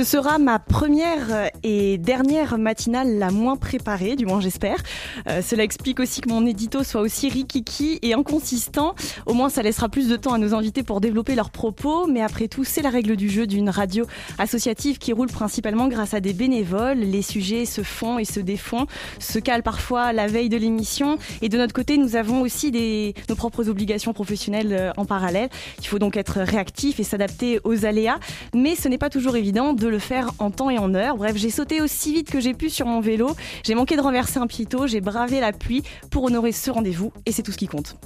Ce sera ma première et dernière matinale la moins préparée, du moins j'espère. Euh, cela explique aussi que mon édito soit aussi rikiki et inconsistant. Au moins ça laissera plus de temps à nos invités pour développer leurs propos, mais après tout c'est la règle du jeu d'une radio associative qui roule principalement grâce à des bénévoles. Les sujets se font et se défont, se calent parfois la veille de l'émission et de notre côté nous avons aussi nos propres obligations professionnelles euh, en parallèle. Il faut donc être réactif et s'adapter aux aléas, mais ce n'est pas toujours évident de le faire en temps et en heure. Bref, j'ai sauté aussi vite que j'ai pu sur mon vélo, j'ai manqué de renverser un pito, j'ai bravé la pluie pour honorer ce rendez-vous et c'est tout ce qui compte.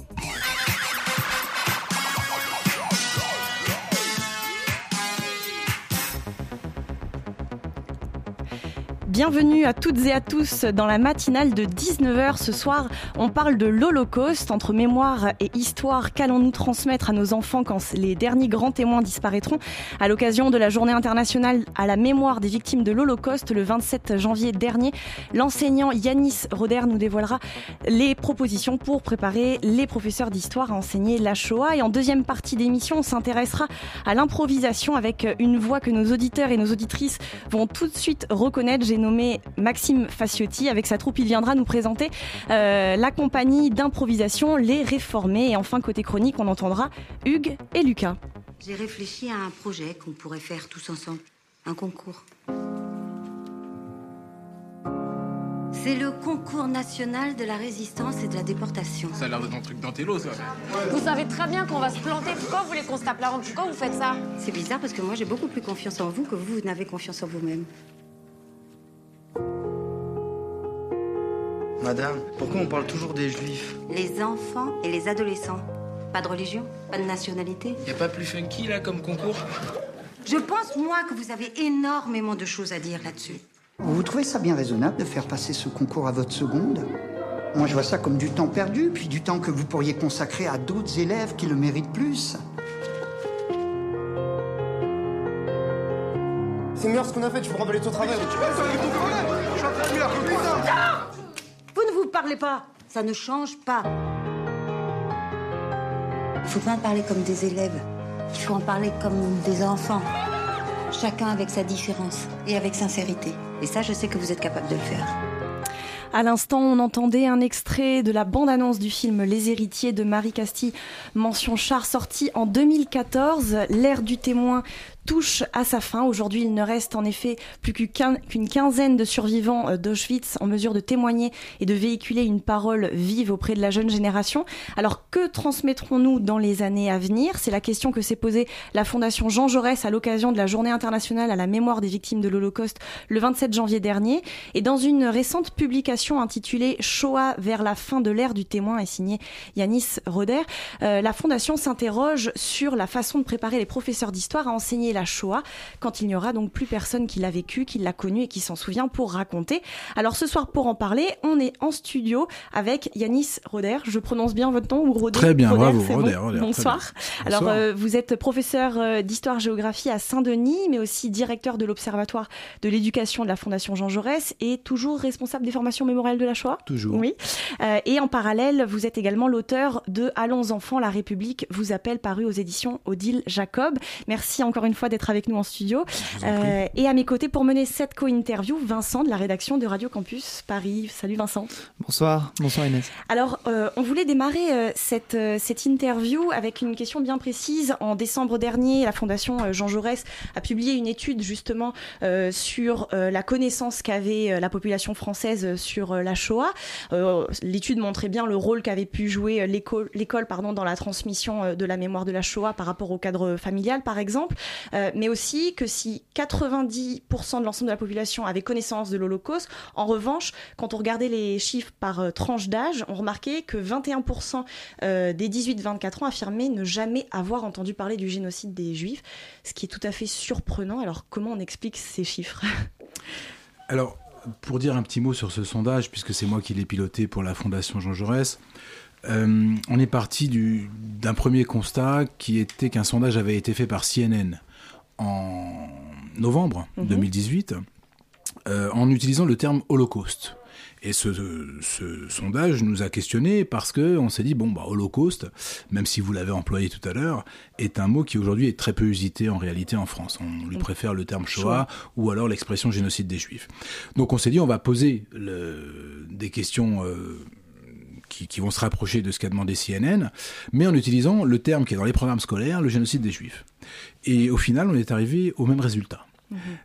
Bienvenue à toutes et à tous dans la matinale de 19h ce soir. On parle de l'Holocauste. Entre mémoire et histoire, qu'allons-nous transmettre à nos enfants quand les derniers grands témoins disparaîtront? À l'occasion de la journée internationale à la mémoire des victimes de l'Holocauste, le 27 janvier dernier, l'enseignant Yanis Roder nous dévoilera les propositions pour préparer les professeurs d'histoire à enseigner la Shoah. Et en deuxième partie d'émission, on s'intéressera à l'improvisation avec une voix que nos auditeurs et nos auditrices vont tout de suite reconnaître. Nommé Maxime Faciotti. Avec sa troupe, il viendra nous présenter euh, la compagnie d'improvisation Les Réformés. Et enfin, côté chronique, on entendra Hugues et Lucas. J'ai réfléchi à un projet qu'on pourrait faire tous ensemble. Un concours. C'est le concours national de la résistance et de la déportation. Ça a l'air d'être un truc d'intello, ça. Vous savez très bien qu'on va se planter. Pourquoi vous voulez qu'on se tape la Pourquoi vous faites ça? C'est bizarre parce que moi j'ai beaucoup plus confiance en vous que vous, vous n'avez confiance en vous-même. Madame, pourquoi on parle toujours des juifs Les enfants et les adolescents. Pas de religion, pas de nationalité. Y a pas plus funky là comme concours Je pense, moi, que vous avez énormément de choses à dire là-dessus. Vous trouvez ça bien raisonnable de faire passer ce concours à votre seconde Moi, je vois ça comme du temps perdu, puis du temps que vous pourriez consacrer à d'autres élèves qui le méritent plus. C'est meilleur ce qu'on a fait, tu peux remballer ton travail. Vous ne vous parlez pas, ça ne change pas. Il faut pas en parler comme des élèves, il faut en parler comme des enfants. Chacun avec sa différence et avec sincérité. Et ça, je sais que vous êtes capable de le faire. À l'instant, on entendait un extrait de la bande-annonce du film Les Héritiers de Marie Castille, mention char, sorti en 2014. L'ère du témoin touche à sa fin. Aujourd'hui, il ne reste en effet plus qu'une quinzaine de survivants d'Auschwitz en mesure de témoigner et de véhiculer une parole vive auprès de la jeune génération. Alors, que transmettrons-nous dans les années à venir? C'est la question que s'est posée la Fondation Jean Jaurès à l'occasion de la Journée internationale à la mémoire des victimes de l'Holocauste le 27 janvier dernier. Et dans une récente publication intitulée Shoah vers la fin de l'ère du témoin et signée Yanis Roder, euh, la Fondation s'interroge sur la façon de préparer les professeurs d'histoire à enseigner la Shoah quand il n'y aura donc plus personne qui l'a vécu, qui l'a connu et qui s'en souvient pour raconter. Alors ce soir pour en parler, on est en studio avec Yanis Roder. Je prononce bien votre nom ou Roder? Très bien, Roder, bravo, Roder, bon? Roder, Bonsoir. bien. Alors Bonsoir. euh, vous êtes professeur euh, d'histoire-géographie à Saint-Denis, mais aussi directeur de l'Observatoire de l'éducation de la Fondation Jean Jaurès et toujours responsable des formations mémorielles de la Shoah? Toujours. Oui. Euh, et en parallèle, vous êtes également l'auteur de Allons enfants, la République vous appelle, paru aux éditions Odile Jacob. Merci encore une fois d'être avec nous en studio. Euh, et à mes côtés pour mener cette co-interview, Vincent de la rédaction de Radio Campus Paris. Salut Vincent. Bonsoir, bonsoir Inès. Alors, euh, on voulait démarrer euh, cette, cette interview avec une question bien précise. En décembre dernier, la Fondation Jean Jaurès a publié une étude justement sur la connaissance qu'avait la population française sur la Shoah. L'étude montrait bien le rôle qu'avait pu jouer l'école dans la transmission de la mémoire de la Shoah par rapport au cadre familial, par exemple, mais aussi que si 90% de l'ensemble de la population avait connaissance de l'Holocauste, en revanche, quand on regardait les chiffres par tranche d'âge, on remarquait que 21% des 18-24 ans affirmaient ne jamais avoir entendu parler du génocide des Juifs, ce qui est tout à fait surprenant. Alors comment on explique ces chiffres? Alors, pour dire un petit mot sur ce sondage, puisque c'est moi qui l'ai piloté pour la Fondation Jean Jaurès, euh, on est parti d'un premier constat qui était qu'un sondage avait été fait par CNN en novembre 2018 mhm. euh, en utilisant le terme Holocauste. Et ce, sondage nous a questionné parce que on s'est dit bon bah Holocauste, même si vous l'avez employé tout à l'heure, est un mot qui aujourd'hui est très peu usité en réalité en France. On lui préfère le terme Shoah ou alors l'expression génocide des Juifs. Donc on s'est dit on va poser des questions. Euh, qui, qui, vont se rapprocher de ce qu'a demandé CNN, mais en utilisant le terme qui est dans les programmes scolaires, le génocide des Juifs. Et au final, on est arrivé au même résultat.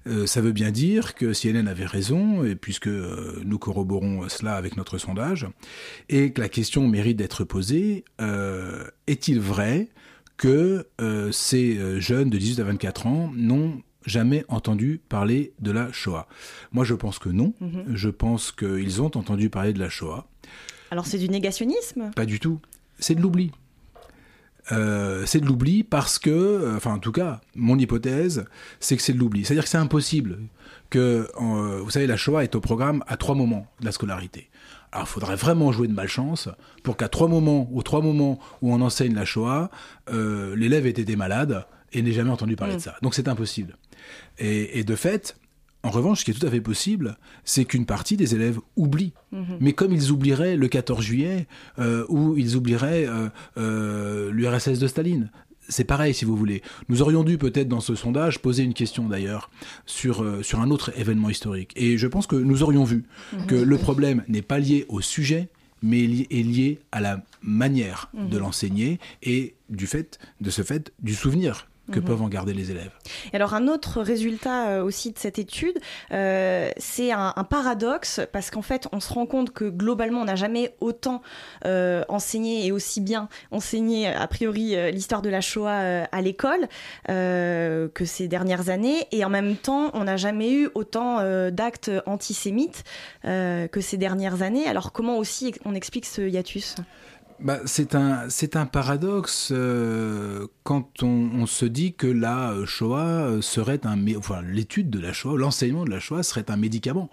Euh, ça veut bien dire que CNN avait raison, et puisque euh, nous corroborons cela avec notre sondage, et que la question mérite d'être posée, euh, est-il vrai que ces jeunes de 18 à 24 ans n'ont jamais entendu parler de la Shoah? Moi je pense que non, mhm. je pense qu'ils ont entendu parler de la Shoah. Alors c'est du négationnisme? Pas du tout, c'est de l'oubli. Euh, c'est de l'oubli parce que, euh, enfin en tout cas, mon hypothèse, c'est que c'est de l'oubli. C'est-à-dire que c'est impossible que, euh, vous savez, la Shoah est au programme à trois moments de la scolarité. Alors il faudrait vraiment jouer de malchance pour qu'à trois moments, aux trois moments où on enseigne la Shoah, l'élève ait été malade et n'ait jamais entendu parler de mm. ça. Donc c'est impossible. et, de fait, en revanche, ce qui est tout à fait possible, c'est qu'une partie des élèves oublient. Mhm. Mais comme ils oublieraient le 14 juillet euh, ou ils oublieraient euh, euh, l'URSS de Staline. C'est pareil, si vous voulez. Nous aurions dû peut-être dans ce sondage poser une question d'ailleurs sur, sur un autre événement historique. Et je pense que nous aurions vu mhm. que le problème n'est pas lié au sujet, mais est lié à la manière de mhm. l'enseigner et du fait, de ce fait, du souvenir que mhm. peuvent en garder les élèves. alors un autre résultat euh, aussi de cette étude, euh, c'est un, paradoxe parce qu'en fait on se rend compte que globalement on n'a jamais autant euh, enseigné et aussi bien enseigné a priori l'histoire de la Shoah à l'école que ces dernières années et en même temps on n'a jamais eu autant d'actes antisémites que ces dernières années. Alors comment aussi on explique ce hiatus? Bah, c'est un c'est un paradoxe euh, quand on, se dit que la Shoah serait un enfin l'étude de la Shoah l'enseignement de la Shoah serait un médicament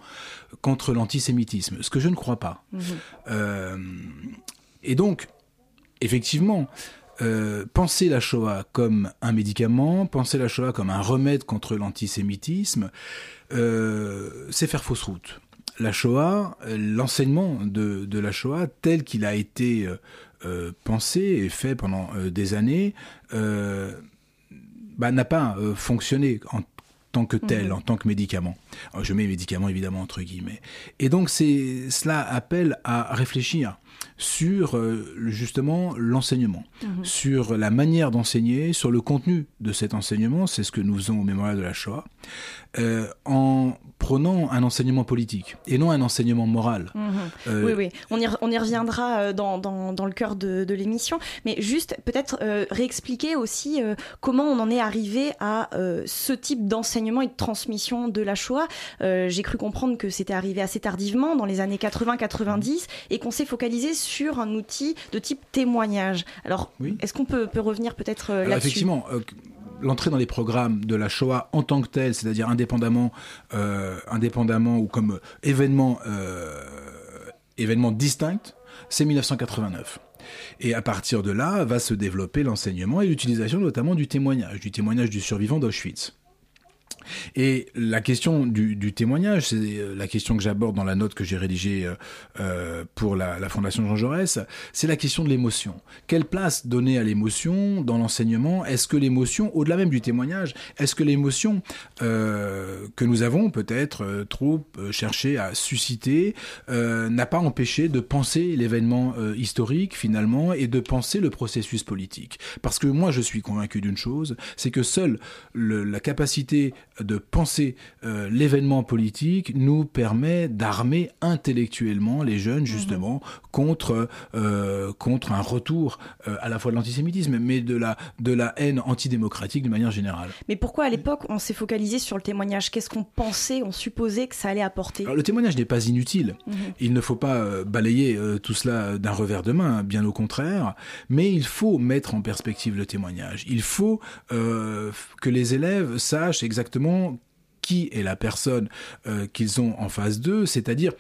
contre l'antisémitisme ce que je ne crois pas mhm. euh, et donc effectivement euh, penser la Shoah comme un médicament, penser la Shoah comme un remède contre l'antisémitisme, c'est faire fausse route la Shoah, l'enseignement de, la Shoah tel qu'il a été euh, euh, pensé et fait pendant euh, des années, bah, n'a pas fonctionné en tant que tel, mhm. en tant que médicament. je mets médicament évidemment entre guillemets. Et donc c'est cela appelle à réfléchir sur justement l'enseignement, mhm. sur la manière d'enseigner, sur le contenu de cet enseignement, c'est ce que nous faisons au mémorial de la Shoah, en prenant un enseignement politique et non un enseignement moral. Mhm. Euh, oui, oui, on y, on y reviendra euh, dans, dans, dans le cœur de, de l'émission, mais juste peut-être euh, réexpliquer aussi comment on en est arrivé à ce type d'enseignement et de transmission de la Shoah. J'ai cru comprendre que c'était arrivé assez tardivement, dans les années 80-90, et qu'on s'est focalisé sur un outil de type témoignage. Alors, est-ce qu'on peut, peut revenir peut-être là-dessus? Effectivement l'entrée dans les programmes de la Shoah en tant que telle, c'est-à-dire indépendamment, euh, indépendamment ou comme événement, euh, événement distinct, c'est 1989. Et à partir de là, va se développer l'enseignement et l'utilisation notamment du témoignage, du témoignage du survivant d'Auschwitz. Et la question du, témoignage, c'est euh, la question que j'aborde dans la note que j'ai rédigée euh, euh, pour la, Fondation Jean Jaurès, c'est la question de l'émotion. Quelle place donner à l'émotion dans l'enseignement? Est-ce que l'émotion, au-delà même du témoignage, est-ce que l'émotion que nous avons peut-être trop cherché à susciter n'a pas empêché de penser l'événement historique finalement et de penser le processus politique? Parce que moi je suis convaincu d'une chose, c'est que seule la capacité de penser euh, l'événement politique nous permet d'armer intellectuellement les jeunes, mhm. justement, contre, euh, contre un retour à la fois de l'antisémitisme, mais de la, de la haine antidémocratique de manière générale. Mais pourquoi à l'époque on s'est focalisé sur le témoignage? Qu'est-ce qu'on pensait, on supposait que ça allait apporter? Le témoignage n'est pas inutile. Mhm. Il ne faut pas balayer tout cela d'un revers de main, bien au contraire, mais il faut mettre en perspective le témoignage. Il faut que les élèves sachent exactement qui est la personne euh, qu'ils ont en face d'eux, c'est-à-dire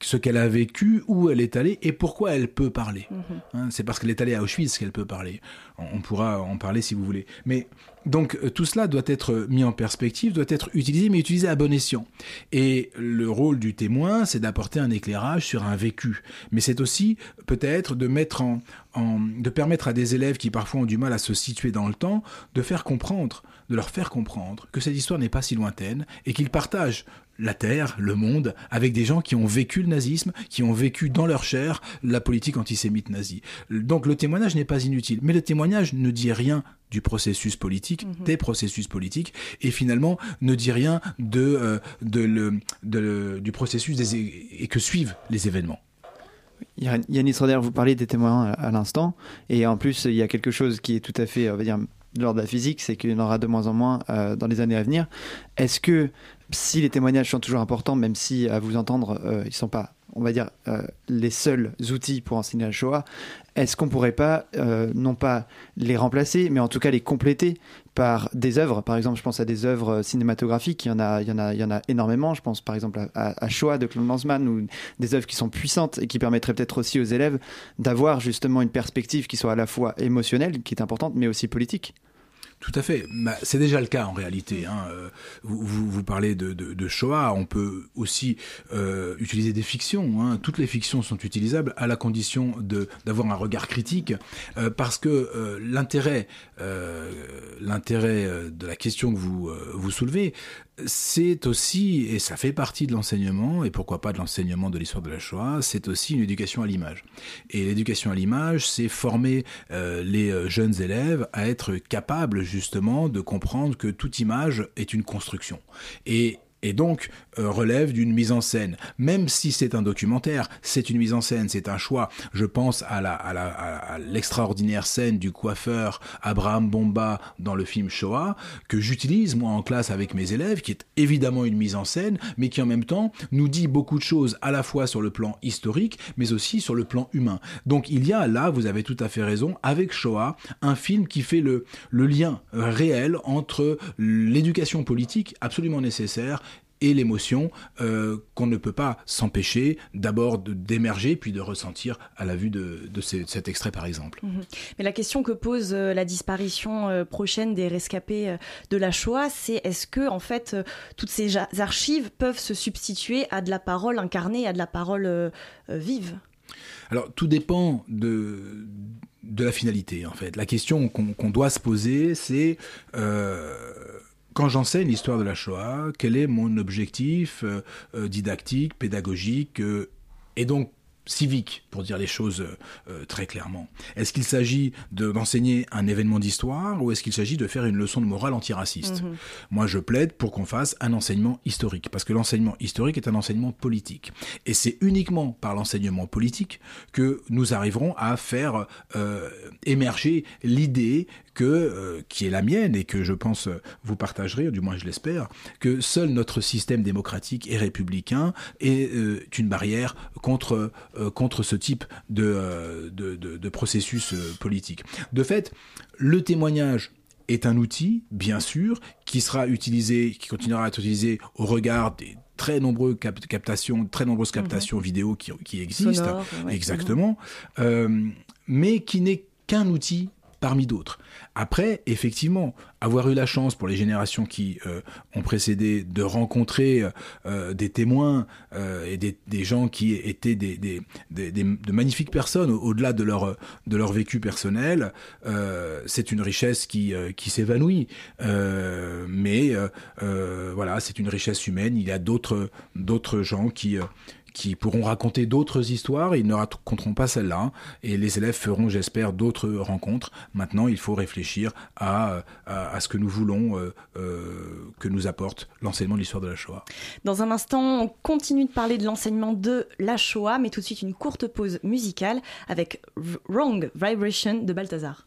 ce qu'elle a vécu, où elle est allée et pourquoi elle peut parler. Mhm. Hein, c'est parce qu'elle est allée à Auschwitz qu'elle peut parler. On, pourra en parler si vous voulez. Mais donc euh, tout cela doit être mis en perspective, doit être utilisé, mais utilisé à bon escient. Et le rôle du témoin, c'est d'apporter un éclairage sur un vécu. Mais c'est aussi peut-être de mettre en, de permettre à des élèves qui parfois ont du mal à se situer dans le temps, de faire comprendre de leur faire comprendre que cette histoire n'est pas si lointaine et qu'ils partagent la Terre, le monde, avec des gens qui ont vécu le nazisme, qui ont vécu dans leur chair la politique antisémite nazie. Donc le témoignage n'est pas inutile, mais le témoignage ne dit rien du processus politique, mhm. des processus politiques, et finalement ne dit rien de, euh, du processus des, et que suivent les événements. Yannis Roder, vous parlez des témoins à l'instant, et en plus il y a quelque chose qui est tout à fait, on va dire, lors de la physique, c'est qu'il y en aura de moins en moins euh, dans les années à venir. Est-ce que si les témoignages sont toujours importants, même si à vous entendre, euh, ils ne sont pas, on va dire, euh, les seuls outils pour enseigner la Shoah, est-ce qu'on ne pourrait pas, non pas les remplacer, mais en tout cas les compléter par des œuvres? Par exemple, je pense à des œuvres cinématographiques, il y en a, il y en a, il y en a énormément. Je pense par exemple à, à Shoah de Claude Lanzmann, ou des œuvres qui sont puissantes et qui permettraient peut-être aussi aux élèves d'avoir justement une perspective qui soit à la fois émotionnelle, qui est importante, mais aussi politique. Tout à fait. Bah, c'est déjà le cas en réalité. Hein. Euh, vous, parlez de, Shoah. On peut aussi euh, utiliser des fictions. Hein. Toutes les fictions sont utilisables à la condition d'avoir un regard critique, euh, parce que l'intérêt, l'intérêt de la question que vous soulevez, c'est aussi, et ça fait partie de l'enseignement, et pourquoi pas de l'enseignement de l'histoire de la Shoah, c'est aussi une éducation à l'image. Et l'éducation à l'image, c'est former euh, les euh, jeunes élèves à être capables justement de comprendre que toute image est une construction. Et et donc euh, relève d'une mise en scène. Même si c'est un documentaire, c'est une mise en scène, c'est un choix. Je pense à la à l'extraordinaire scène du coiffeur Abraham Bomba dans le film Shoah que j'utilise moi en classe avec mes élèves, qui est évidemment une mise en scène, mais qui en même temps nous dit beaucoup de choses à la fois sur le plan historique, mais aussi sur le plan humain. Donc il y a là, vous avez tout à fait raison, avec Shoah, un film qui fait le le lien réel entre l'éducation politique absolument nécessaire et l'émotion euh, qu'on ne peut pas s'empêcher d'abord d'émerger puis de ressentir à la vue de, de, cet extrait par exemple. Mhm. Mais la question que pose euh, la disparition euh, prochaine des rescapés de la Shoah, c'est est-ce que en fait toutes ces archives peuvent se substituer à de la parole incarnée, à de la parole vive? Alors tout dépend de de la finalité en fait. La question qu'on doit se poser, c'est quand j'enseigne l'histoire de la Shoah, quel est mon objectif euh, euh, didactique, pédagogique euh, et donc civique, pour dire les choses très clairement. Est-ce qu'il s'agit d'enseigner un événement d'histoire ou est-ce qu'il s'agit de faire une leçon de morale antiraciste mhm. Moi, je plaide pour qu'on fasse un enseignement historique, parce que l'enseignement historique est un enseignement politique. Et c'est uniquement par l'enseignement politique que nous arriverons à faire émerger l'idée que, euh, qui est la mienne et que je pense euh, vous partagerez, du moins je l'espère, que seul notre système démocratique et républicain est euh, une barrière contre, contre ce type de, de, de processus politique. De fait, le témoignage est un outil, bien sûr, qui sera utilisé, qui continuera à être utilisé au regard des très nombreuses captations, très nombreuses captations mhm. vidéo qui, qui existent, exactement, mais qui n'est qu'un outil parmi d'autres. Après, effectivement, avoir eu la chance pour les générations qui euh, ont précédé de rencontrer euh, des témoins euh, et des, des, gens qui étaient des, des, des de magnifiques personnes au-delà de leur, de leur vécu personnel, c'est une richesse qui, qui s'évanouit. mais voilà, c'est une richesse humaine. Il y a d'autres d'autres gens qui qui pourront raconter d'autres histoires, ils ne raconteront pas celle-là, et les élèves feront, j'espère, d'autres rencontres. Maintenant, il faut réfléchir à, à, ce que nous voulons euh, euh, que nous apporte l'enseignement de l'histoire de la Shoah. Dans un instant, on continue de parler de l'enseignement de la Shoah, mais tout de suite une courte pause musicale avec Wrong Vibration de Balthazar.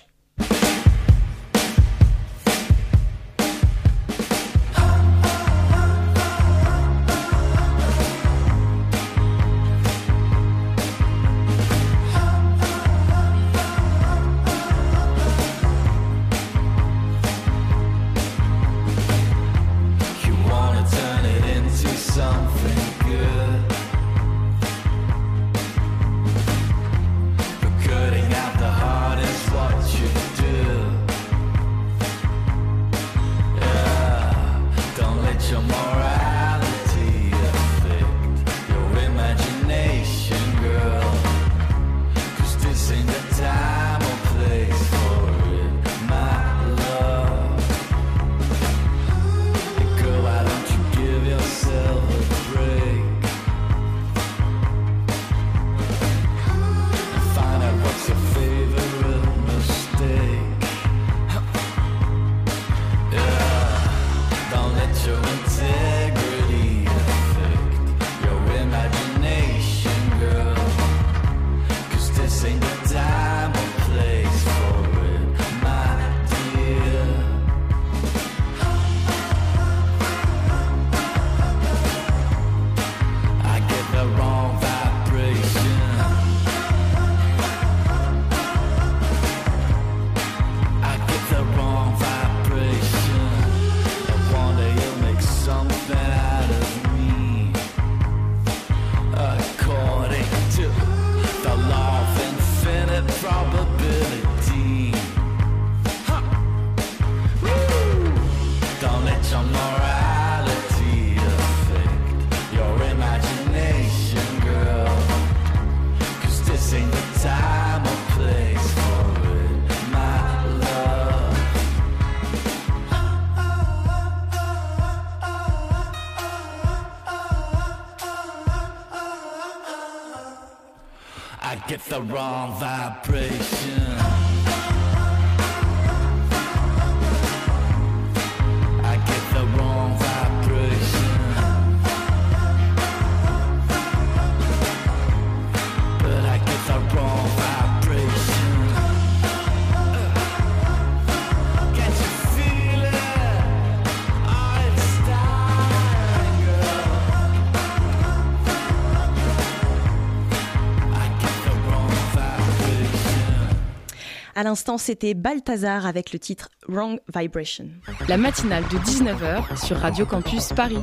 À l'instant, c'était Balthazar avec le titre Wrong Vibration. La matinale de 19h sur Radio Campus Paris.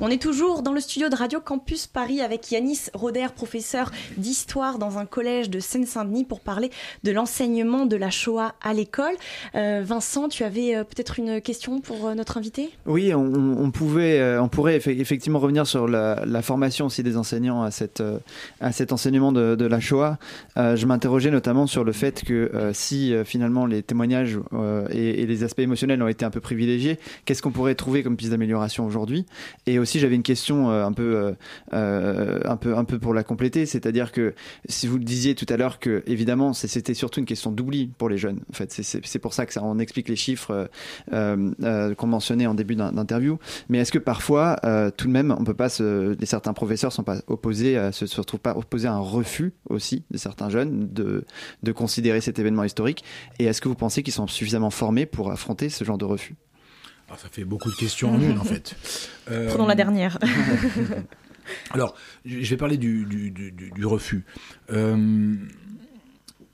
On est toujours dans le studio de Radio Campus Paris avec Yanis Roder, professeur d'histoire dans un collège de Seine-Saint-Denis pour parler de l'enseignement de la Shoah à l'école. Euh, Vincent, tu avais euh, peut-être une question pour euh, notre invité? Oui, on, pouvait, on pourrait effectivement revenir sur la, formation aussi des enseignants à, cet enseignement de, la Shoah. je m'interrogeais notamment sur le fait que si finalement les témoignages et, les aspects émotionnels ont été un peu privilégiés, qu'est-ce qu'on pourrait trouver comme piste d'amélioration aujourd'hui? J'avais une question euh, un peu, euh, euh, un peu, pour la compléter, c'est-à-dire que si vous le disiez tout à l'heure que évidemment c'était surtout une question d'oubli pour les jeunes. En fait, c'est pour ça que on explique les chiffres qu'on mentionnait en début d'interview. Mais est-ce que parfois, tout de même, on peut pas certains professeurs sont pas se, retrouvent pas opposés à un refus aussi de certains jeunes de, considérer cet événement historique? Et est-ce que vous pensez qu'ils sont suffisamment formés pour affronter ce genre de refus? Ça fait beaucoup de questions en une, en fait. Euh, Prenons la dernière. Alors, je vais parler du, refus. Euh,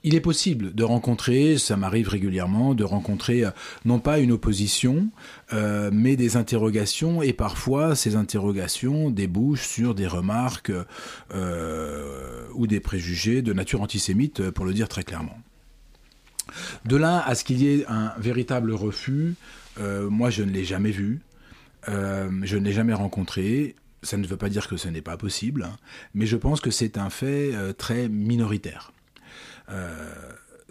il est possible de rencontrer, ça m'arrive régulièrement, de rencontrer euh, non pas une opposition, mais des interrogations, et parfois ces interrogations débouchent sur des remarques ou des préjugés de nature antisémite, pour le dire très clairement. De là à ce qu'il y ait un véritable refus, euh, moi, je ne l'ai jamais vu. Euh, je ne l'ai jamais rencontré. Ça ne veut pas dire que ce n'est pas possible, hein. mais je pense que c'est un fait euh, très minoritaire.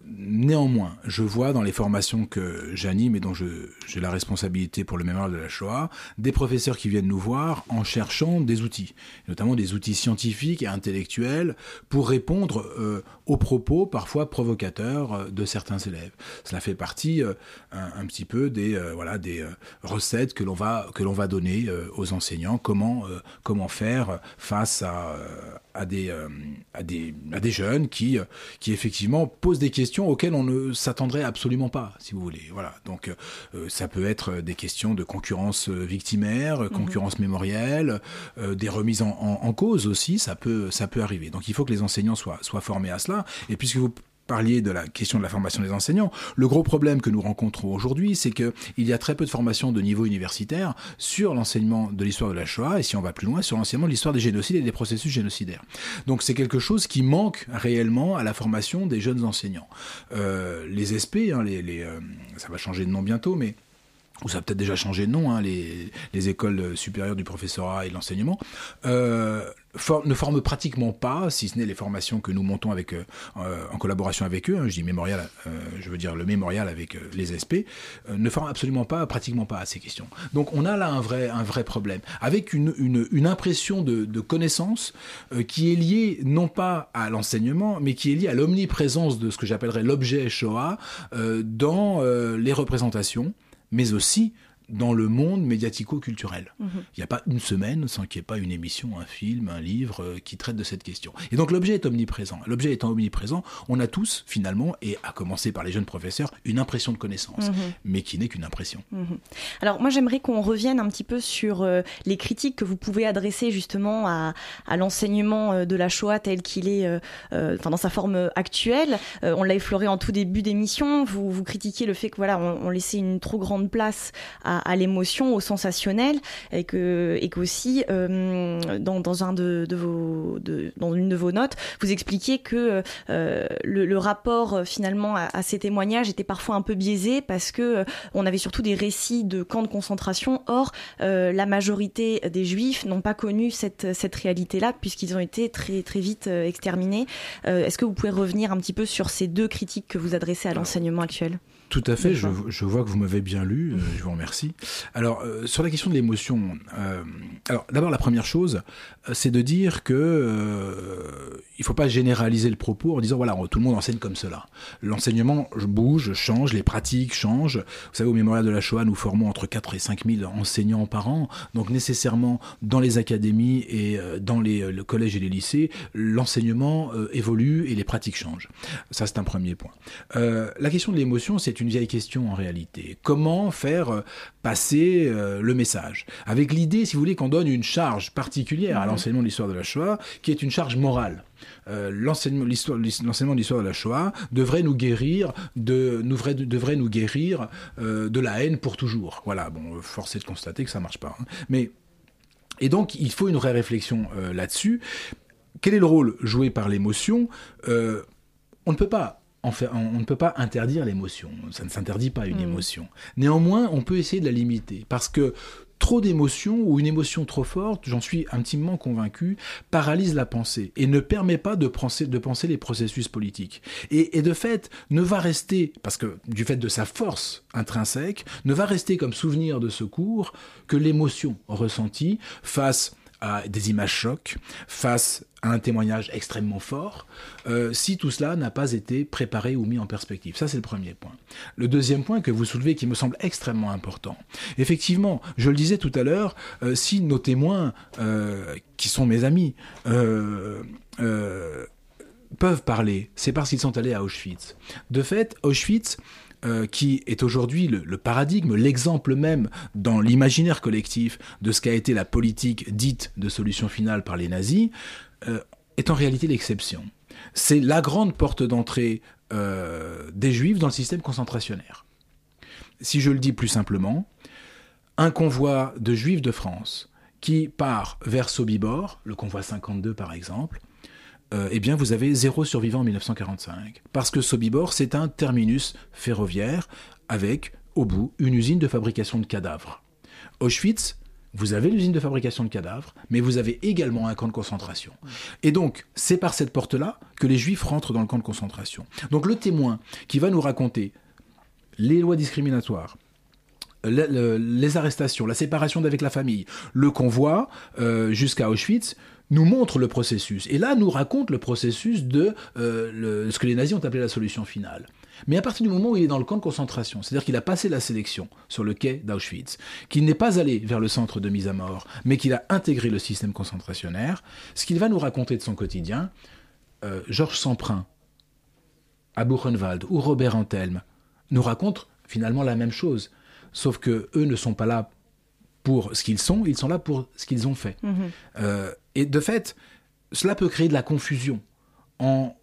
Néanmoins, je vois dans les formations que j'anime et dont j'ai la responsabilité pour le mémoire de la Shoah, des professeurs qui viennent nous voir en cherchant des outils, notamment des outils scientifiques et intellectuels pour répondre euh, aux propos parfois provocateurs euh, de certains élèves. Cela fait partie euh, un, petit peu des voilà des recettes que l'on va que l'on va donner aux enseignants, comment comment faire face à à des, à des, à des jeunes qui, qui effectivement posent des questions auxquelles on ne s'attendrait absolument pas, si vous voulez. Voilà. Donc, ça peut être des questions de concurrence victimaire, mhm. concurrence mémorielle, des remises en, en, cause aussi. Ça peut, ça peut arriver. Donc, il faut que les enseignants soient, soient formés à cela. Et puisque vous parliez de la question de la formation des enseignants. Le gros problème que nous rencontrons aujourd'hui, c'est qu'il y a très peu de formation de niveau universitaire sur l'enseignement de l'histoire de la Shoah, et si on va plus loin, sur l'enseignement de l'histoire des génocides et des processus génocidaires. Donc c'est quelque chose qui manque réellement à la formation des jeunes enseignants. Euh, les SP, hein, euh, ça va changer de nom bientôt, mais ou ça a peut-être déjà changé de nom, hein, les, les, écoles supérieures du professorat et de l'enseignement, euh, ne forment pratiquement pas, si ce n'est les formations que nous montons avec, euh, en collaboration avec eux, hein, je dis mémorial, euh, je veux dire le mémorial avec les SP, ne forment absolument pas, pratiquement pas à ces questions. Donc on a là un vrai, un vrai problème, avec une, une, une impression de, de connaissance qui est liée non pas à l'enseignement, mais qui est liée à l'omniprésence de ce que j'appellerais l'objet Shoah dans les représentations, mais aussi dans le monde médiatico-culturel. Mhm. Il n'y a pas une semaine sans qu'il n'y ait pas une émission, un film, un livre euh, qui traite de cette question. Et donc l'objet est omniprésent. L'objet étant omniprésent, on a tous finalement, et à commencer par les jeunes professeurs, une impression de connaissance, mhm. mais qui n'est qu'une impression. Mhm. Alors moi j'aimerais qu'on revienne un petit peu sur euh, les critiques que vous pouvez adresser justement à, l'enseignement euh, de la Shoah tel qu'il est enfin, dans sa forme actuelle. on l'a effleuré en tout début d'émission. Vous, vous critiquez le fait que voilà on, on laissait une trop grande place à à, l'émotion, au sensationnel, et que et qu'aussi euh, dans, dans un de, de vos de, dans une de vos notes, vous expliquiez que euh, le, le, rapport euh, finalement à, à, ces témoignages était parfois un peu biaisé parce que on avait surtout des récits de camps de concentration. Or, la majorité des Juifs n'ont pas connu cette cette réalité-là puisqu'ils ont été très très vite exterminés. Est-ce que vous pouvez revenir un petit peu sur ces deux critiques que vous adressez à l'enseignement actuel? tout à fait, je, je, vois que vous m'avez bien lu, je vous remercie. Alors, euh, sur la question de l'émotion, euh, alors d'abord la première chose, c'est de dire que euh, il faut pas généraliser le propos en disant voilà, tout le monde enseigne comme cela. L'enseignement bouge, change, les pratiques changent. Vous savez, au Mémorial de la Shoah, nous formons entre 4 et 5 000 enseignants par an, donc nécessairement dans les académies et dans les le collège et les lycées, l'enseignement évolue et les pratiques changent. Ça, c'est un premier point. la question de l'émotion, c'est une vieille question en réalité. Comment faire euh, passer euh, le message Avec l'idée, si vous voulez, qu'on donne une charge particulière à mhm. l'enseignement de l'histoire de la Shoah, qui est une charge morale. Euh, l'enseignement, l'histoire, l'enseignement de l'histoire de la Shoah devrait nous guérir de, nous devrait, nous guérir de la haine pour toujours. Voilà, bon, force est de constater que ça marche pas. Hein. Mais et donc, il faut une vraie réflexion là-dessus. Quel est le rôle joué par l'émotion? On ne peut pas on ne peut pas interdire l'émotion, ça ne s'interdit pas une mm. émotion. Néanmoins, on peut essayer de la limiter, parce que trop d'émotions ou une émotion trop forte, j'en suis intimement convaincu, paralyse la pensée et ne permet pas de penser, de penser les processus politiques. Et, et, de fait, ne va rester, parce que du fait de sa force intrinsèque, ne va rester comme souvenir de secours que l'émotion ressentie face des images chocs, face à un témoignage extrêmement fort, euh, si tout cela n'a pas été préparé ou mis en perspective. Ça, c'est le premier point. Le deuxième point que vous soulevez, qui me semble extrêmement important. Effectivement, je le disais tout à l'heure, euh, si nos témoins, euh, qui sont mes amis, peuvent parler, c'est parce qu'ils sont allés à Auschwitz. De fait, Auschwitz, euh, qui est aujourd'hui le, paradigme, l'exemple même dans l'imaginaire collectif de ce qu'a été la politique dite de solution finale par les nazis, euh, est en réalité l'exception. C'est la grande porte d'entrée euh, des juifs dans le système concentrationnaire. Si je le dis plus simplement, un convoi de juifs de France qui part vers Sobibor, le convoi 52 par exemple, euh, eh bien vous avez zéro survivant en 1945. Parce que Sobibor, c'est un terminus ferroviaire avec, au bout, une usine de fabrication de cadavres. Auschwitz, vous avez l'usine de fabrication de cadavres, mais vous avez également un camp de concentration. Et donc, c'est par cette porte-là que les juifs rentrent dans le camp de concentration. Donc le témoin qui va nous raconter les lois discriminatoires, le- le- les arrestations, la séparation d'avec la famille, le convoi euh, jusqu'à Auschwitz, nous montre le processus. Et là, nous raconte le processus de euh, le- ce que les nazis ont appelé la solution finale. Mais à partir du moment où il est dans le camp de concentration, c'est-à-dire qu'il a passé la sélection sur le quai d'Auschwitz, qu'il n'est pas allé vers le centre de mise à mort, mais qu'il a intégré le système concentrationnaire, ce qu'il va nous raconter de son quotidien, euh, Georges Semprin, à Buchenwald ou Robert Antelme nous racontent finalement la même chose, sauf que eux ne sont pas là pour ce qu'ils sont, ils sont là pour ce qu'ils ont fait. Mhm. Euh, et de fait, cela peut créer de la confusion en,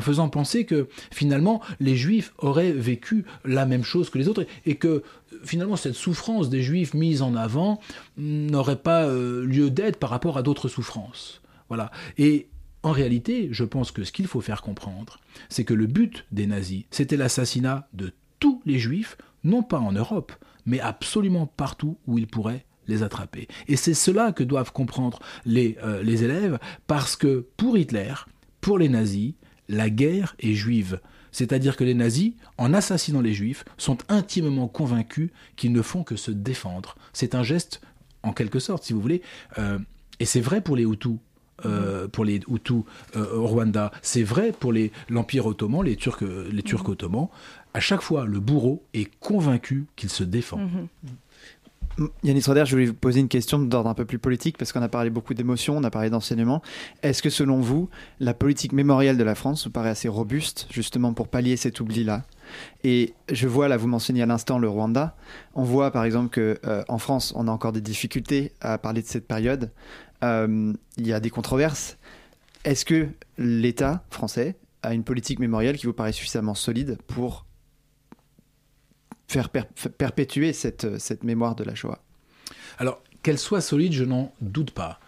faisant penser que finalement les juifs auraient vécu la même chose que les autres et que finalement cette souffrance des juifs mise en avant n'aurait pas euh, lieu d'être par rapport à d'autres souffrances. Voilà. Et en réalité, je pense que ce qu'il faut faire comprendre, c'est que le but des nazis, c'était l'assassinat de tous les juifs, non pas en Europe, mais absolument partout où ils pourraient les attraper. Et c'est cela que doivent comprendre les, euh, les élèves, parce que pour Hitler, pour les nazis, la guerre est juive. C'est-à-dire que les nazis, en assassinant les juifs, sont intimement convaincus qu'ils ne font que se défendre. C'est un geste, en quelque sorte, si vous voulez, euh, et c'est vrai pour les Hutus. euh, pour les Hutus euh, au Rwanda, c'est vrai pour l'Empire ottoman, les Turcs, les Turcs ottomans. À chaque fois, le bourreau est convaincu qu'il se défend. Yannis Roder, je voulais vous poser une question d'ordre un peu plus politique parce qu'on a parlé beaucoup d'émotions, on a parlé d'enseignement. Est-ce que selon vous, la politique mémorielle de la France vous paraît assez robuste justement pour pallier cet oubli-là? Et je vois là, vous mentionnez à l'instant le Rwanda. On voit par exemple que euh, en France, on a encore des difficultés à parler de cette période. Euh, Il y a des controverses. Est-ce que l'État français a une politique mémorielle qui vous paraît suffisamment solide pour faire per- perpétuer cette, cette mémoire de la Shoah Alors, qu'elle soit solide, je n'en doute pas.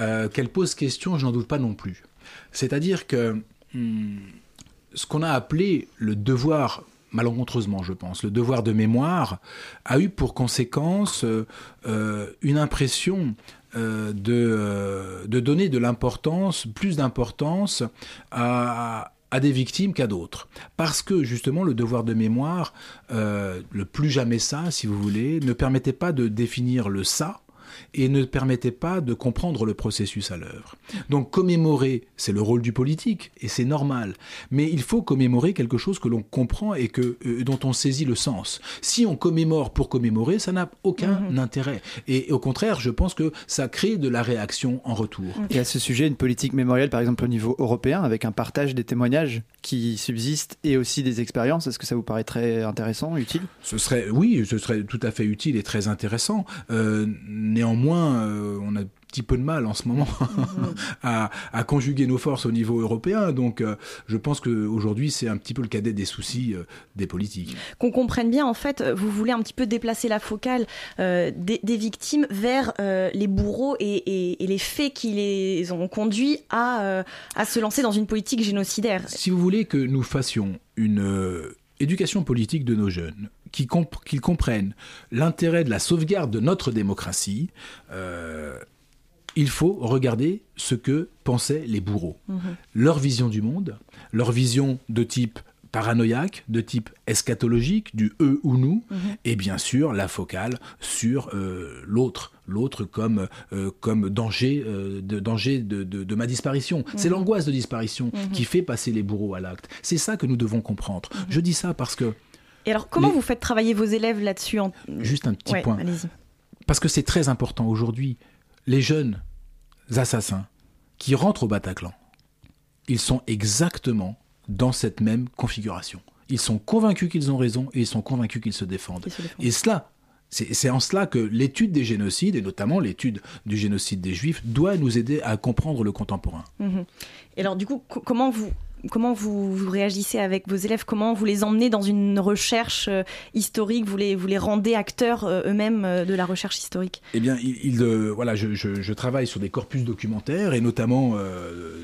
Euh, qu'elle pose question, je n'en doute pas non plus. C'est-à-dire que hum, ce qu'on a appelé le devoir, malencontreusement je pense, le devoir de mémoire, a eu pour conséquence euh, euh, une impression euh, euh, de donner de l'importance, plus d'importance à, à des victimes qu'à d'autres. Parce que justement le devoir de mémoire, euh, le plus jamais ça, si vous voulez, ne permettait pas de définir le ça et ne permettait pas de comprendre le processus à l'œuvre. Donc commémorer, c'est le rôle du politique, et c'est normal. Mais il faut commémorer quelque chose que l'on comprend et que, euh, dont on saisit le sens. Si on commémore pour commémorer, ça n'a aucun intérêt. Et, au contraire, je pense que ça crée de la réaction en retour. Et à ce sujet, une politique mémorielle, par exemple au niveau européen, avec un partage des témoignages qui subsistent et aussi des expériences, est-ce que ça vous paraît très intéressant, utile? Ce serait, oui, ce serait tout à fait utile et très intéressant. Euh, néanmoins, euh, on a un petit peu de mal en ce moment à, à conjuguer nos forces au niveau européen. Donc, euh, je pense qu'aujourd'hui, c'est un petit peu le cadet des soucis euh, des politiques. Qu'on comprenne bien, en fait, vous voulez un petit peu déplacer la focale euh, des, des victimes vers les bourreaux et, et- et les faits qui les ont conduits à, à se lancer dans une politique génocidaire. Si vous voulez que nous fassions une éducation politique de nos jeunes, comp- qu'ils comprennent l'intérêt de la sauvegarde de notre démocratie, euh, il faut regarder ce que pensaient les bourreaux. Mhm. Leur vision du monde, leur vision de type paranoïaque, de type eschatologique, du eux ou nous, Mhm. et bien sûr la focale sur euh, l'autre, l'autre comme, euh, comme danger, euh, de, danger de, de- de ma disparition. C'est Mhm. l'angoisse de disparition qui fait passer les bourreaux à l'acte. C'est ça que nous devons comprendre. Je dis ça parce que, Et alors, comment Les- vous faites travailler vos élèves là-dessus en... juste un petit Ouais, point, parce que c'est très important aujourd'hui, les jeunes assassins qui rentrent au Bataclan, ils sont exactement dans cette même configuration. Ils sont convaincus qu'ils ont raison et ils sont convaincus qu'ils se défendent. Et cela, c'est en cela que l'étude des génocides, et notamment l'étude du génocide des Juifs, doit nous aider à comprendre le contemporain. Mhm. Et alors, du coup, co- comment vous comment vous, réagissez avec vos élèves? Comment vous les emmenez dans une recherche euh, historique? Vous les, vous les rendez acteurs euh, eux-mêmes euh, de la recherche historique? Eh bien, il, il, voilà, je, travaille sur des corpus documentaires et notamment,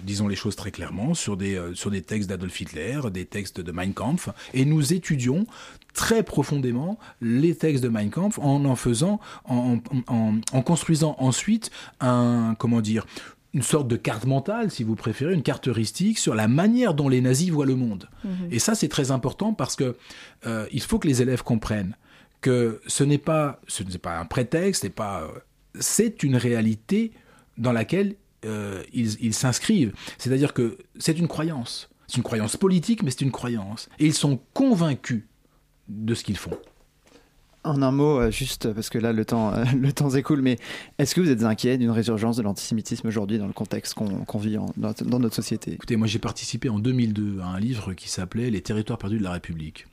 disons les choses très clairement, sur des, sur des textes d'Adolf Hitler, des textes de Mein Kampf, et nous étudions très profondément les textes de Mein Kampf en en faisant, en, en construisant ensuite un, comment dire, une sorte de carte mentale, si vous préférez, une carte heuristique sur la manière dont les nazis voient le monde. Mhm. Et ça, c'est très important parce que euh, il faut que les élèves comprennent que ce n'est pas, ce n'est pas un prétexte, c'est pas, euh, c'est une réalité dans laquelle euh, ils ils s'inscrivent. C'est-à-dire que c'est une croyance. C'est une croyance politique, mais c'est une croyance. Et ils sont convaincus de ce qu'ils font. En un mot, euh, juste parce que là le temps, euh, le temps s'écoule, mais est-ce que vous êtes inquiet d'une résurgence de l'antisémitisme aujourd'hui dans le contexte qu'on vit dans, dans notre société? Écoutez, moi j'ai participé en 2002 à un livre qui s'appelait Les territoires perdus de la République.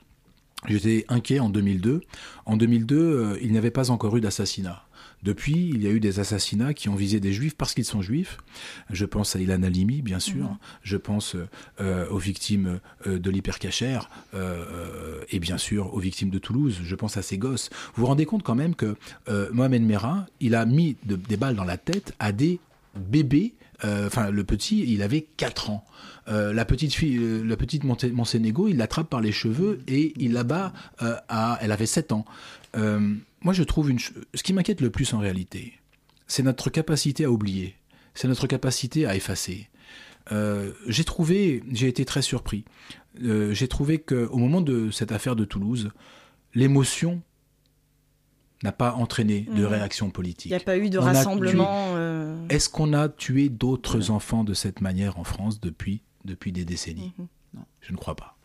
J'étais inquiet en 2002. En 2002, euh, il n'y avait pas encore eu d'assassinat. Depuis, il y a eu des assassinats qui ont visé des juifs parce qu'ils sont juifs. Je pense à Ilan Halimi, bien sûr. Mhm. Je pense euh, aux victimes euh, de l'hypercachère euh, et bien sûr aux victimes de Toulouse. Je pense à ces gosses. Vous vous rendez compte quand même que euh, Mohamed Merah, il a mis de- des balles dans la tête à des bébés. euh, Enfin, le petit, il avait 4 ans. Euh, la petite fille, euh, la petite Monsénégo, il l'attrape par les cheveux et il la bat à. Elle avait 7 ans. Euh, moi, je trouve une. Ce qui m'inquiète le plus en réalité, c'est notre capacité à oublier. C'est notre capacité à effacer. Euh, j'ai trouvé, j'ai été très surpris. Euh, j'ai trouvé qu'au moment de cette affaire de Toulouse, l'émotion n'a pas entraîné de Mhm. réaction politique. Il n'y a pas eu de On a tué- rassemblement. euh, Est-ce qu'on a tué d'autres enfants de cette manière en France depuis, depuis des décennies? Mhm. Non, je ne crois pas.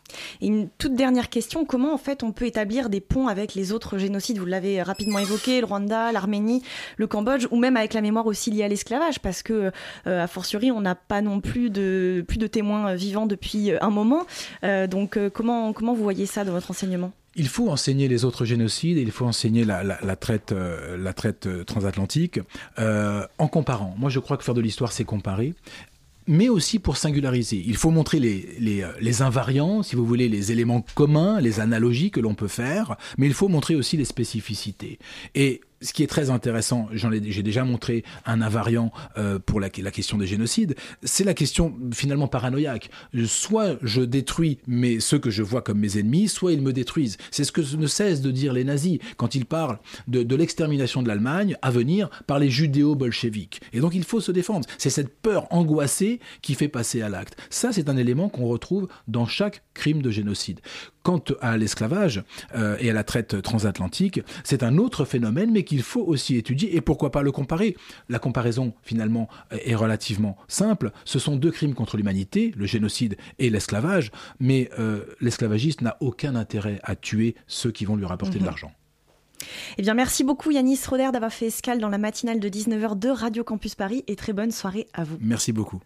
Et une toute dernière question, comment en fait on peut établir des ponts avec les autres génocides? Vous l'avez rapidement évoqué, le Rwanda, l'Arménie, le Cambodge, ou même avec la mémoire aussi liée à l'esclavage, parce que euh, a fortiori on n'a pas non plus de plus de témoins euh, vivants depuis euh, un moment. Euh, donc comment comment vous voyez ça dans votre enseignement? Il faut enseigner les autres génocides il faut enseigner la, traite, la traite transatlantique en comparant. Moi, je crois que faire de l'histoire, c'est comparer. Mais aussi pour singulariser. Il faut montrer les, euh, les invariants, si vous voulez, les éléments communs, les analogies que l'on peut faire, mais il faut montrer aussi les spécificités. Et ce qui est très intéressant, j'ai déjà montré un invariant euh, pour la, question des génocides, c'est la question finalement paranoïaque. Soit je détruis ceux que je vois comme mes ennemis, soit ils me détruisent. C'est ce que ne cessent de dire les nazis quand ils parlent de, de l'extermination de l'Allemagne à venir par les judéo-bolcheviques. Et donc il faut se défendre. C'est cette peur angoissée qui fait passer à l'acte. Ça, c'est un élément qu'on retrouve dans chaque crime de génocide. Quant à l'esclavage euh, et à la traite transatlantique, c'est un autre phénomène, mais qu'il faut aussi étudier et pourquoi pas le comparer. La comparaison, finalement, est relativement simple. Ce sont deux crimes contre l'humanité, le génocide et l'esclavage, mais euh, l'esclavagiste n'a aucun intérêt à tuer ceux qui vont lui rapporter de Mhm. l'argent. Eh bien merci beaucoup Yanis Roder d'avoir fait escale dans la matinale de 19h de Radio Campus Paris et très bonne soirée à vous. Merci beaucoup.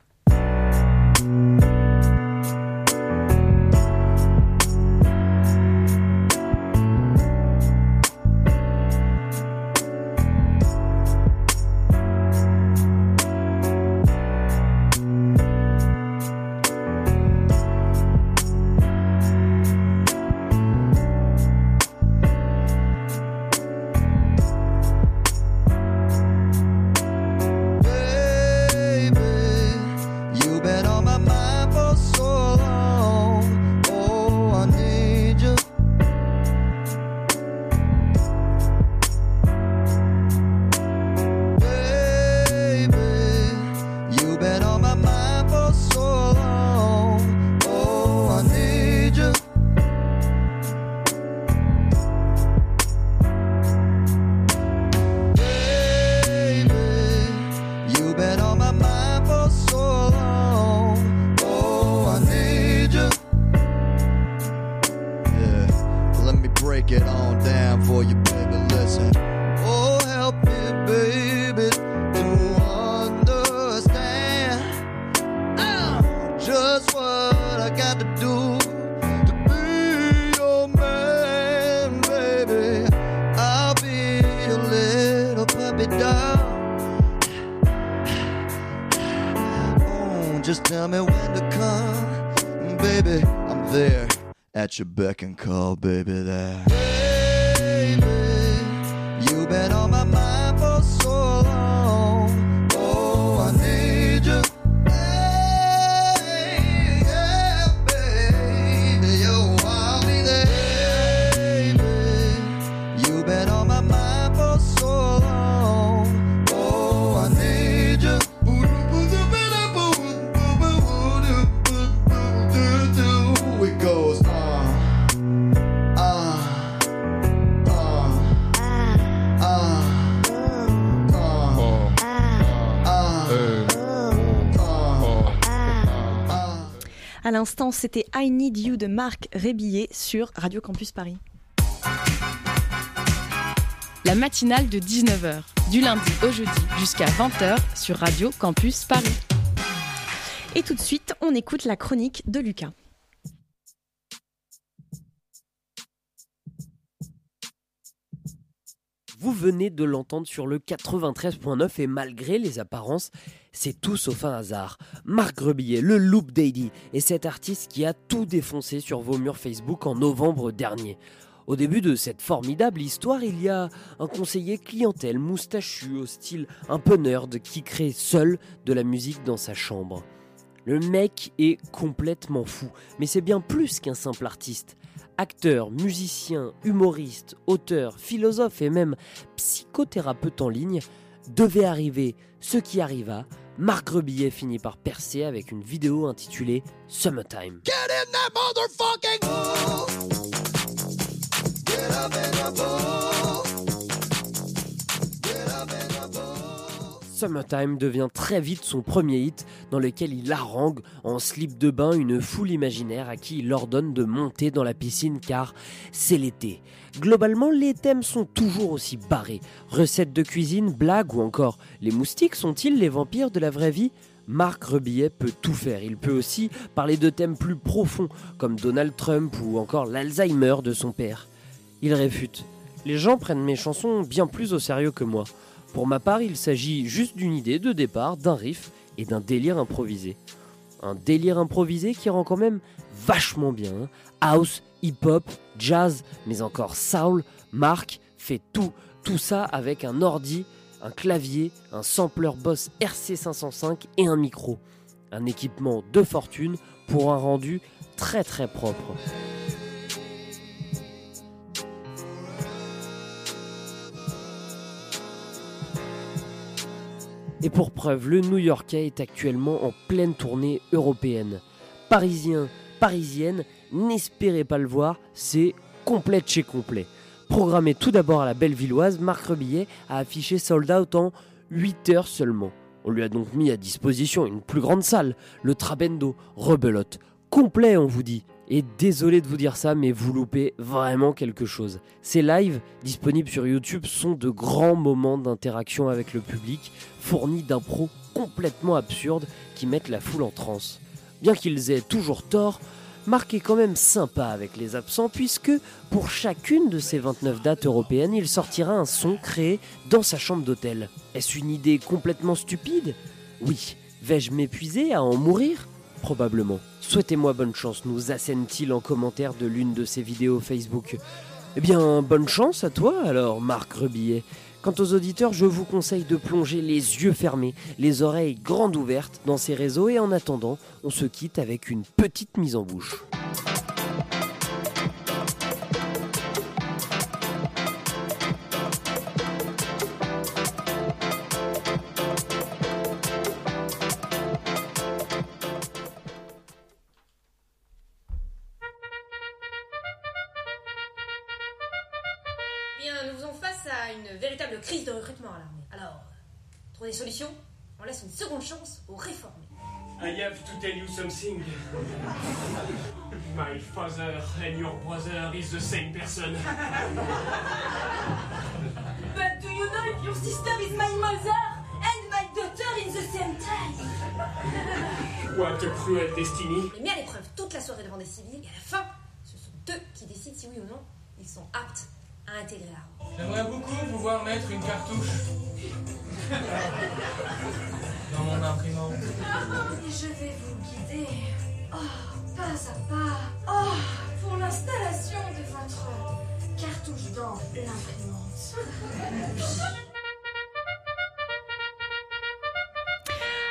À l'instant, c'était I Need You de Marc Rébillet sur Radio Campus Paris. La matinale de 19h, du lundi au jeudi jusqu'à 20h sur Radio Campus Paris. Et tout de suite, on écoute la chronique de Lucas. Vous venez de l'entendre sur le 93.9 et malgré les apparences, c'est tout sauf un hasard. Marc Rebillet, le Loop Daddy, est cet artiste qui a tout défoncé sur vos murs Facebook en novembre dernier. Au début de cette formidable histoire, il y a un conseiller clientèle moustachu au style un peu nerd qui crée seul de la musique dans sa chambre. Le mec est complètement fou, mais c'est bien plus qu'un simple artiste. Acteur, musicien, humoriste, auteur, philosophe et même psychothérapeute en ligne, devait arriver ce qui arriva. Marc Rebillet finit par percer avec une vidéo intitulée Summertime. Summertime devient très vite son premier hit dans lequel il harangue en slip de bain une foule imaginaire à qui il ordonne de monter dans la piscine car c'est l'été. Globalement, les thèmes sont toujours aussi barrés. Recettes de cuisine, blagues ou encore les moustiques sont-ils les vampires de la vraie vie? Marc Rebillet peut tout faire. Il peut aussi parler de thèmes plus profonds comme Donald Trump ou encore l'Alzheimer de son père. Il réfute. Les gens prennent mes chansons bien plus au sérieux que moi. Pour ma part, il s'agit juste d'une idée de départ, d'un riff et d'un délire improvisé. Un délire improvisé qui rend quand même vachement bien. hein. House, hip-hop, jazz, mais encore soul, Marc fait tout, tout ça avec un ordi, un clavier, un sampler Boss RC505 et un micro. Un équipement de fortune pour un rendu très très propre. Et pour preuve, le New Yorkais est actuellement en pleine tournée européenne. Parisiens, parisiennes, n'espérez pas le voir, c'est complet chez complet. Programmé tout d'abord à la Bellevilloise, Marc Rebillet a affiché sold out en 8 heures seulement. On lui a donc mis à disposition une plus grande salle, le Trabendo, rebelote. Complet, on vous dit. Et désolé de vous dire ça, mais vous loupez vraiment quelque chose. Ces lives, disponibles sur YouTube, sont de grands moments d'interaction avec le public, fournis d'impros complètement absurdes qui mettent la foule en transe. Bien qu'ils aient toujours tort, Marc est quand même sympa avec les absents puisque pour chacune de ces 29 dates européennes, il sortira un son créé dans sa chambre d'hôtel. Est-ce une idée complètement stupide? Oui. Vais-je m'épuiser à en mourir? Probablement. Souhaitez-moi bonne chance, nous assène-t-il en commentaire de l'une de ses vidéos Facebook. Eh bien, bonne chance à toi alors, Marc Rebillet. Quant aux auditeurs, je vous conseille de plonger les yeux fermés, les oreilles grandes ouvertes dans ces réseaux et en attendant, on se quitte avec une petite mise en bouche. Bien, nous faisons face à une véritable crise de recrutement à l'armée. Alors, pour des solutions, on laisse une seconde chance aux réformés. I have to tell you something. My father and your brother is the same person. But do you know if your sister is my mother and my daughter in the same time? What a cruel destiny. Les met à l'épreuve toute la soirée devant des civils et à la fin, ce sont eux qui décident si oui ou non ils sont aptes à intégrer l'armée. J'aimerais beaucoup pouvoir mettre une cartouche dans mon imprimante. Je vais vous guider, oh, pas à pas, oh, pour l'installation de votre cartouche dans l'imprimante.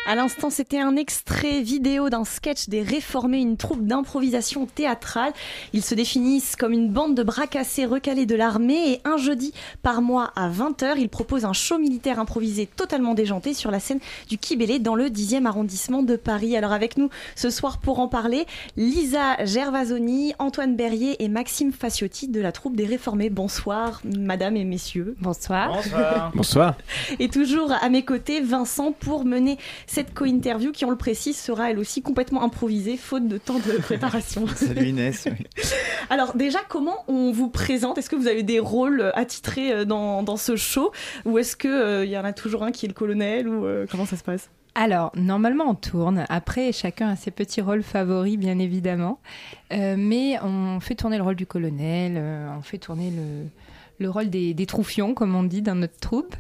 À l'instant, c'était un extrait vidéo d'un sketch des Réformés, une troupe d'improvisation théâtrale. Ils se définissent comme une bande de bras cassés recalés de l'armée et un jeudi par mois à 20h, ils proposent un show militaire improvisé totalement déjanté sur la scène du Kibélé dans le 10e arrondissement de Paris. Alors avec nous ce soir pour en parler, Lisa Gervasoni, Antoine Berrier et Maxime Faciotti de la troupe des Réformés. Bonsoir, madame et messieurs. Bonsoir. Bonsoir. Bonsoir. Et toujours à mes côtés, Vincent pour mener Cette co-interview, qui on le précise, sera elle aussi complètement improvisée, faute de temps de préparation. Salut Inès. oui. Alors déjà, comment on vous présente? Est-ce que vous avez des rôles attitrés euh, dans, dans ce show? Ou est-ce qu'il y en a toujours un qui est le colonel Ou euh, comment ça se passe? Alors, normalement, on tourne. Après, chacun a ses petits rôles favoris, bien évidemment. Euh, mais on fait tourner le rôle du colonel, euh, on fait tourner le, le rôle des, des troufions, comme on dit dans notre troupe.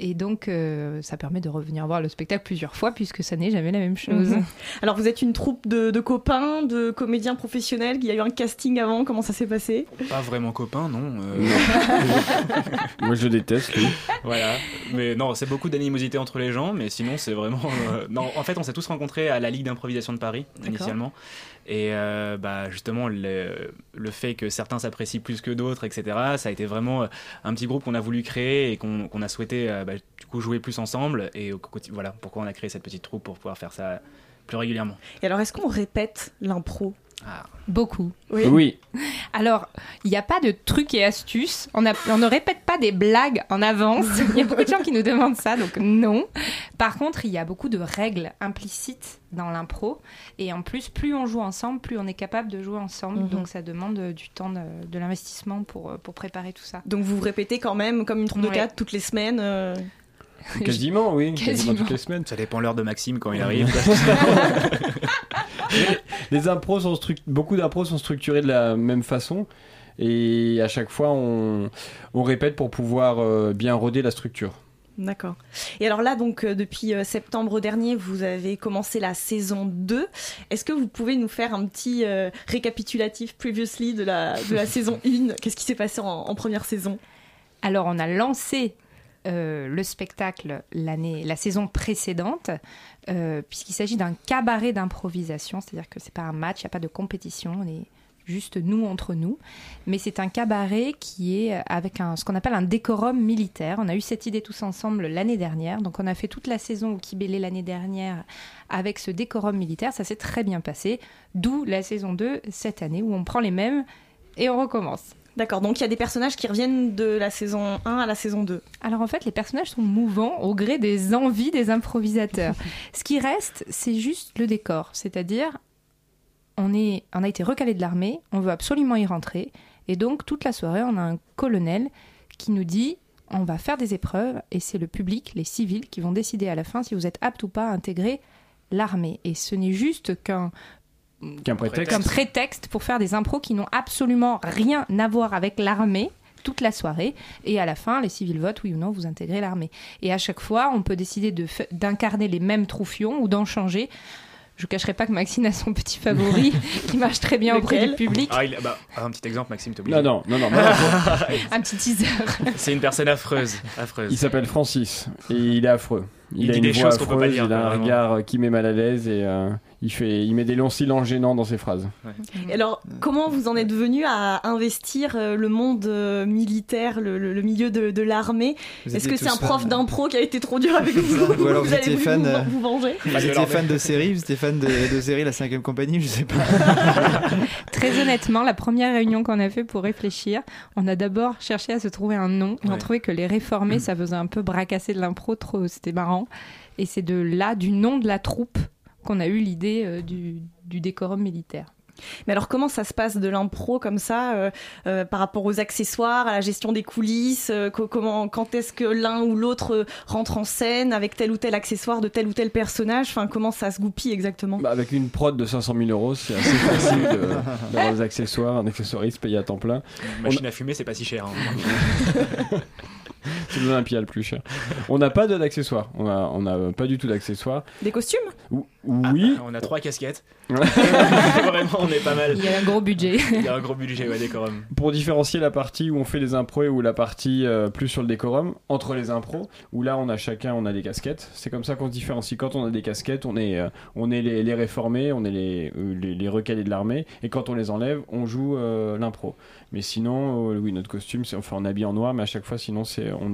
Et donc, euh, ça permet de revenir voir le spectacle plusieurs fois, puisque ça n'est jamais la même chose. Alors vous êtes une troupe de, de copains, de comédiens professionnels Il y a eu un casting avant Comment ça s'est passé? Pas vraiment copain, non. euh, Moi, je déteste, lui. voilà. Mais non, c'est beaucoup d'animosité entre les gens, mais sinon, c'est vraiment. euh, Non, en fait, on s'est tous rencontrés à la Ligue d'improvisation de Paris, D'accord. initialement. Et euh, bah, justement, le, le fait que certains s'apprécient plus que d'autres, etc., ça a été vraiment euh, un petit groupe qu'on a voulu créer et qu'on a souhaité euh, bah, du coup jouer plus ensemble. Et voilà pourquoi on a créé cette petite troupe pour pouvoir faire ça plus régulièrement. Et alors, est-ce qu'on répète l'impro? Beaucoup. Oui. Alors, il n'y a pas de trucs et astuces. On, a- on ne répète pas des blagues en avance. Il y a beaucoup de gens qui nous demandent ça, donc non. Par contre, il y a beaucoup de règles implicites dans l'impro. Et en plus, plus on joue ensemble, plus on est capable de jouer ensemble. Mhm. Donc ça demande du temps de, de l'investissement pour, pour préparer tout ça. Donc vous vous répétez quand même comme une troupe de quatre toutes les semaines euh, Quasiment, oui. Quasiment Quasiment. toutes les semaines. Ça dépend l'heure de Maxime quand il arrive. Les impros sont beaucoup d'impros sont structurés de la même façon. Et à chaque fois, on, on répète pour pouvoir euh, bien roder la structure. D'accord. Et alors là, donc, euh, depuis euh, septembre dernier, vous avez commencé la saison 2. Est-ce que vous pouvez nous faire un petit euh, récapitulatif previously de la, de la saison 1 Qu'est-ce qui s'est passé en, en première saison? Alors, on a lancé euh, le spectacle l'année, la saison précédente, euh, puisqu'il s'agit d'un cabaret d'improvisation, c'est-à-dire que c'est pas un match, il n'y a pas de compétition, on est juste nous entre nous, mais c'est un cabaret qui est avec un, ce qu'on appelle un décorum militaire. On a eu cette idée tous ensemble l'année dernière, donc on a fait toute la saison au Kibélé l'année dernière avec ce décorum militaire, ça s'est très bien passé, d'où la saison 2 cette année où on prend les mêmes et on recommence. D'accord, donc il y a des personnages qui reviennent de la saison 1 à la saison 2. Alors en fait, les personnages sont mouvants au gré des envies des improvisateurs. Ce qui reste, c'est juste le décor, c'est-à-dire on, est, on a été recalé de l'armée, on veut absolument y rentrer, et donc toute la soirée, on a un colonel qui nous dit on va faire des épreuves, et c'est le public, les civils, qui vont décider à la fin si vous êtes apte ou pas à intégrer l'armée. Et ce n'est juste qu'un Qu'un prétexte. comme prétexte pour faire des impros qui n'ont absolument rien à voir avec l'armée toute la soirée et à la fin les civils votent oui ou non vous intégrez l'armée et à chaque fois on peut décider de d'incarner les mêmes troufions ou d'en changer je cacherai pas que Maxine a son petit favori qui marche très bien auprès du public Ah, il- bah, un petit exemple, Maxime, t'es obligé. Non, non, non, non. non. un petit teaser C'est une personne affreuse. affreuse. Il s'appelle Francis et il est affreux. Il, Il a dit une des voix choses qu'on peut pas affreuse, dire, il a un vraiment. regard qui met mal à l'aise et euh, il, fait, il met des longs silences gênants dans ses phrases. Et alors, comment vous en êtes venu à investir euh, le monde euh, militaire, le, le- le milieu de, de l'armée? Vous Est-ce que c'est un prof d'impro qui a été trop dur avec vous? Ou alors vous avez étiez fan, vous, euh, vous venger? Vous étiez fan de série, vous étiez fan de, de série La 5 compagnie, je sais pas. Très honnêtement, la première réunion qu'on a fait pour réfléchir, on a d'abord cherché à se trouver un nom. On a Ouais. trouvé que les réformés, ça faisait un peu bracasser de l'impro, trop, c'était marrant. Et c'est de là, du nom de la troupe, qu'on a eu l'idée euh, du, du décorum militaire. Mais alors, comment ça se passe de l'impro comme ça, euh, euh, par rapport aux accessoires, à la gestion des coulisses euh, co- comment, Quand est-ce que l'un ou l'autre rentre en scène avec tel ou tel accessoire de tel ou tel personnage? Enfin, comment ça se goupille exactement? Bah, avec une prod de 500 000 euros, c'est assez facile d'avoir des accessoires, un accessoiriste payé à temps plein. Une machine à fumer, c'est pas si cher. hein. C'est l'Olympia le plus cher. On n'a pas de- d'accessoires. On a, on a pas du tout d'accessoires. Des costumes? Ou- Oui. On a trois casquettes. Vraiment, on est pas mal. Il y a un gros budget. Il y a un gros budget, ouais, décorum. Pour différencier la partie où on fait les impros ou la partie euh, plus sur le décorum, entre les impros, où là on a chacun on a des casquettes. C'est comme ça qu'on se différencie. Quand on a des casquettes, on est, euh, on est les, les réformés, on est les, euh, les, les recalés de l'armée, et quand on les enlève, on joue euh, l'impro. Mais sinon, euh, oui, notre costume, c'est enfin on habille en noir, mais à chaque fois, sinon c'est on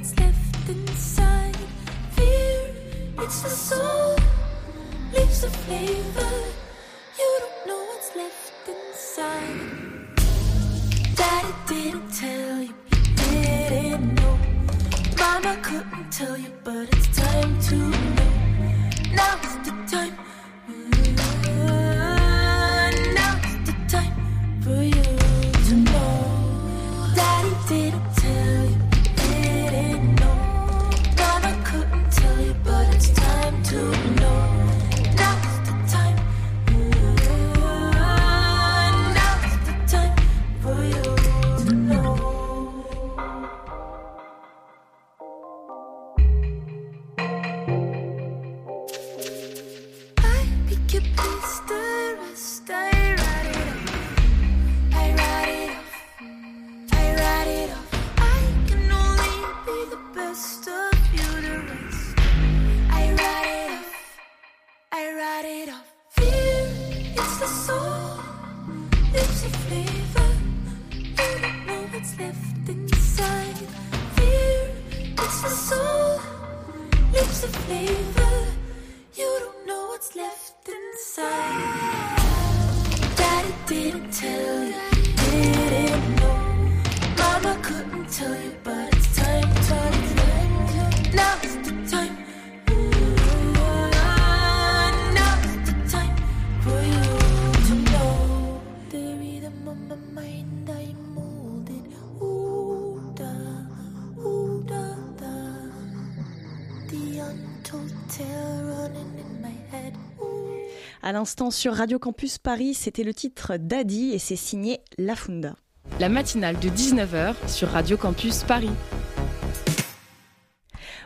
what's left inside. Fear, it's the soul, leaves a flavor. You don't know what's left inside. Daddy didn't tell you, he didn't know. Mama couldn't tell you, but it's time to know. Now's the À l'instant sur Radio Campus Paris, c'était le titre Daddy et c'est signé La Funda. La matinale de 19h sur Radio Campus Paris.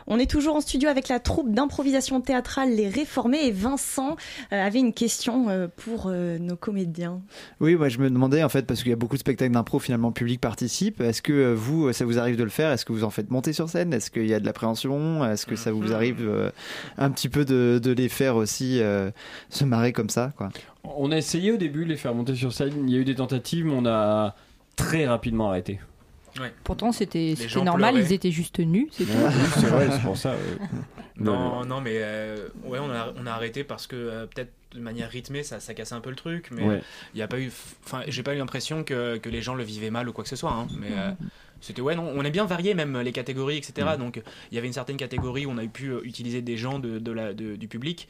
On est toujours en studio avec la troupe d'improvisation théâtrale Les Réformés et Vincent euh, avait une question euh, pour euh, nos comédiens. Oui, moi je me demandais en fait, parce qu'il y a beaucoup de spectacles d'impro, finalement, le public participe. Est-ce que vous, ça vous arrive de le faire? Est-ce que vous en faites monter sur scène? Est-ce qu'il y a de l'appréhension? Est-ce que ça vous arrive euh, un petit peu de, de les faire aussi euh, se marrer comme ça quoi? On a essayé au début de les faire monter sur scène. Il y a eu des tentatives, mais on a très rapidement arrêté. Pourtant, c'était normal, pleuraient. ils étaient juste nus, c'est vrai, c'est pour ça. ouais. Non, non, mais euh, ouais, on a, on a arrêté parce que euh, peut-être de manière rythmée, ça, ça cassait un peu le truc, mais il Ouais. y a pas eu, enfin, j'ai pas eu l'impression que, que les gens le vivaient mal ou quoi que ce soit. hein, mais euh, c'était ouais, non, on est bien varié même les catégories, etc. Mm. Donc il y avait une certaine catégorie où on a pu euh, utiliser des gens de, de la, de- du public.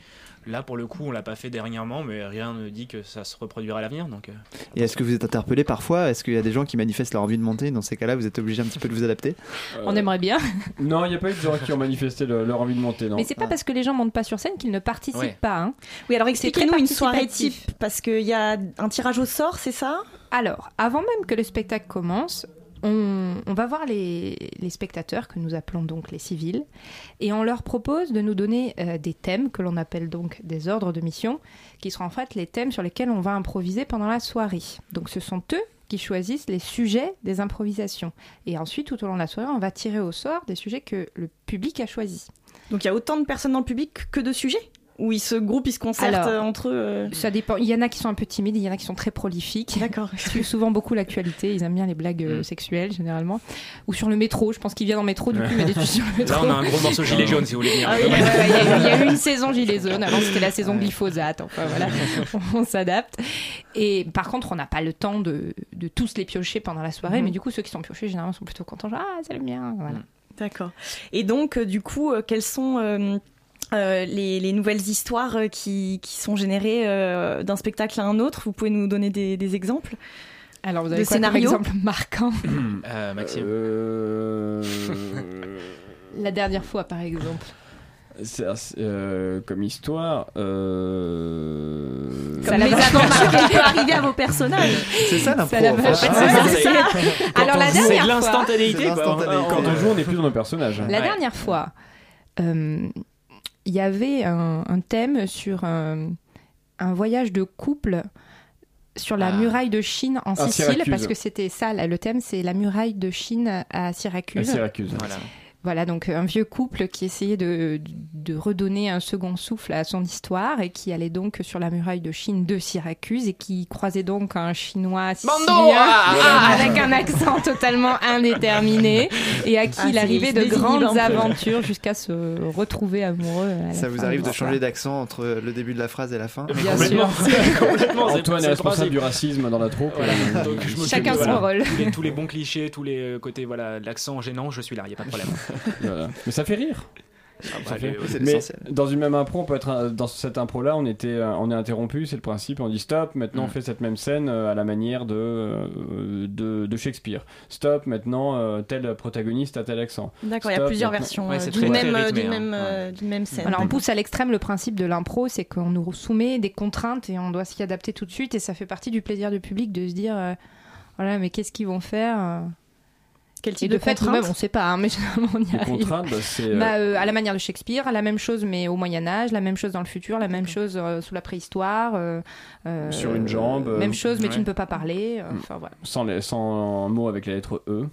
Là, pour le coup, on l'a pas fait dernièrement, mais rien ne dit que ça se reproduira à l'avenir. Donc euh, Et est-ce que vous êtes interpellé parfois? Est-ce qu'il y a des gens qui manifestent leur envie de monter? Dans ces cas-là, vous êtes obligé un petit peu de vous adapter On aimerait bien. Non, il n'y a pas eu de gens qui ont manifesté le- leur envie de monter. Non. Mais c'est pas parce que les gens montent pas sur scène qu'ils ne participent Ouais. pas. hein. Oui, alors C'est expliquez-nous une soirée type parce qu'il y a un tirage au sort, c'est ça? Alors, avant même que le spectacle commence, on, va voir les, les spectateurs, que nous appelons donc les civils, et on leur propose de nous donner euh, des thèmes, que l'on appelle donc des ordres de mission, qui seront en fait les thèmes sur lesquels on va improviser pendant la soirée. Donc ce sont eux qui choisissent les sujets des improvisations. Et ensuite, tout au long de la soirée, on va tirer au sort des sujets que le public a choisis. Donc il y a autant de personnes dans le public que de sujets? Où ils se groupent, ils se concertent Alors, euh, entre eux euh, Ça dépend. Il y en a qui sont un peu timides, il y en a qui sont très prolifiques. D'accord. Ils suivent souvent beaucoup l'actualité. Ils aiment bien les blagues euh, sexuelles généralement. Ou sur le métro. Je pense qu'ils viennent en métro. Du coup, il met des trucs sur le métro. Là, on a un gros morceau gilet jaune, si vous voulez venir. Ah oui, ouais, ouais, il, y a eu, il y a eu une saison gilet jaune. Avant, c'était la saison glyphosate. Enfin voilà, on s'adapte. Et par contre, on n'a pas le temps de, de tous les piocher pendant la soirée. Mhm. Mais du coup, ceux qui sont piochés généralement sont plutôt contents. Genre, ah, c'est le mien. Voilà. D'accord. Et donc, euh, du coup, euh, quelles sont euh, les, les nouvelles histoires euh, qui, qui sont générées euh, d'un spectacle à un autre Vous pouvez nous donner des, des exemples Alors, vous de avez quoi comme scénarios exemple marquant Euh, Maxime. Euh, La dernière fois, par exemple. c'est assez- euh, comme histoire. Euh... Comme les aventures qui peut arriver à vos personnages. C'est ça l'impro. Ça l'a en vache- fait. c'est ça, c'est ça. Quand Alors la dernière C'est de fois, l'instantanéité, C'est l'instantanéité. Quand on joue, on est plus dans nos personnages. la Ouais. dernière fois, euh, il y avait un, un thème sur un, un voyage de couple sur la Ah. muraille de Chine en À Sicile, Syracuse. parce que c'était ça, là, le thème, c'est la muraille de Chine à Syracuse. À Syracuse. Voilà. Voilà, donc euh, un vieux couple qui essayait de, de redonner un second souffle à son histoire et qui allait donc sur la muraille de Chine de Syracuse et qui croisait donc un chinois sicilien Ah, avec un accent totalement indéterminé et à qui Ah, il arrivait de grandes aventures jusqu'à se retrouver amoureux. Ça vous arrive de changer d'accent entre le début de la phrase et la fin Bien sûr. Complètement, c'est- Antoine est le responsable du racisme dans la troupe. Voilà. Euh, Donc, je m'occupe Chacun son voilà, rôle. Tous les, tous les bons clichés, tous les euh, côtés, voilà, l'accent gênant, je suis là, il n'y a pas de problème. Voilà. Mais ça fait rire. Ah, bah, fait- Mais dans une même impro, on peut être un- dans cette impro là, on était, euh, on est interrompu, c'est le principe. On dit stop. Maintenant, on Mm. fait cette même scène euh, à la manière de euh, de, de Shakespeare. Stop. Maintenant, euh, tel protagoniste a tel accent. D'accord, il y a Stop, plusieurs maintenant- versions Ouais, d'une même, rythmé, d'une hein. même, d'une même scène. Alors on pousse à l'extrême le principe de l'impro, c'est qu'on nous soumet des contraintes et on doit s'y adapter tout de suite et ça fait partie du plaisir du public de se dire voilà mais qu'est-ce qu'ils vont faire euh. Quel type de de fait nous-mêmes on sait pas hein, mais généralement on y Les arrive. contraintes, bah, c'est euh, Bah, euh, à la manière de Shakespeare, la même chose mais au Moyen Âge, la même chose dans le futur, la même chose euh, sous la préhistoire. euh, euh, Sur une jambe, euh, Même chose mais tu ne peux pas parler. Enfin voilà. sans les, sans mots avec la lettre E.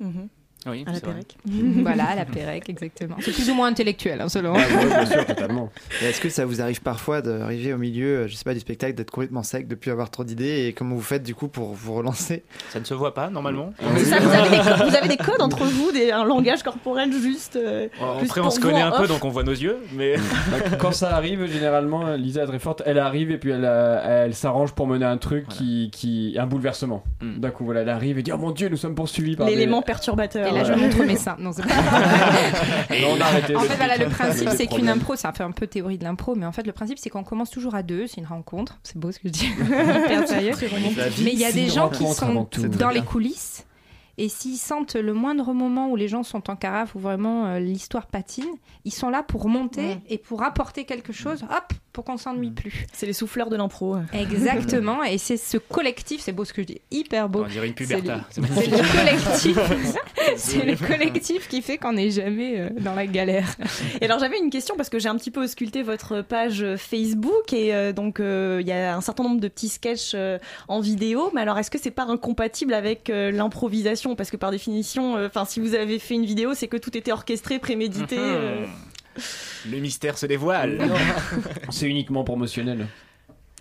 Mhm. Oui, À la. Pérec. voilà la Pérec exactement. C'est plus ou moins intellectuel hein, selon. Ah, ouais, bien sûr, totalement. Est-ce que ça vous arrive parfois d'arriver au milieu, euh, je sais pas, du spectacle, d'être complètement sec, de plus avoir trop d'idées et comment vous faites du coup pour vous relancer? Ça ne se voit pas normalement. Ça, vous avez, des, co- vous avez des codes entre vous, des, un langage corporel juste. euh, juste Après, on se connaît en un peu, donc on voit nos yeux, mais Bah, quand ça arrive, généralement, Lisa est très forte. Elle arrive et puis elle, euh, elle s'arrange pour mener un truc qui, qui, un bouleversement. Mm. D'un coup, voilà, elle arrive et dit Oh mon dieu, nous sommes poursuivis par des- L'élément perturbateur. Et là je montre mes seins. Non, c'est pas- Non, on a arrêté. En le- fait, voilà, le principe, c'est qu'une impro, ça fait un peu théorie de l'impro, mais en fait, le principe, c'est qu'on commence toujours à deux, c'est une rencontre. C'est beau ce que je dis. Sérieux. Mais il y a des gens qui sont dans les coulisses. Et s'ils sentent le moindre moment où les gens sont en carafe, où vraiment euh, l'histoire patine, ils sont là pour monter Mm. et pour apporter quelque chose, hop, pour qu'on s'ennuie plus. C'est les souffleurs de l'impro. Exactement. et c'est ce collectif, c'est beau ce que je dis, hyper beau. on dirait une C'est puberta. le- C'est magnifique. le collectif. c'est le collectif qui fait qu'on n'est jamais euh, dans la galère. Et alors j'avais une question parce que j'ai un petit peu ausculté votre page Facebook et euh, donc euh, il y a un certain nombre de petits sketchs euh, en vidéo. Mais alors est-ce que c'est pas incompatible avec euh, l'improvisation? Parce que par définition, euh, enfin si vous avez fait une vidéo, c'est que tout était orchestré, prémédité. Le mystère se dévoile. C'est uniquement promotionnel.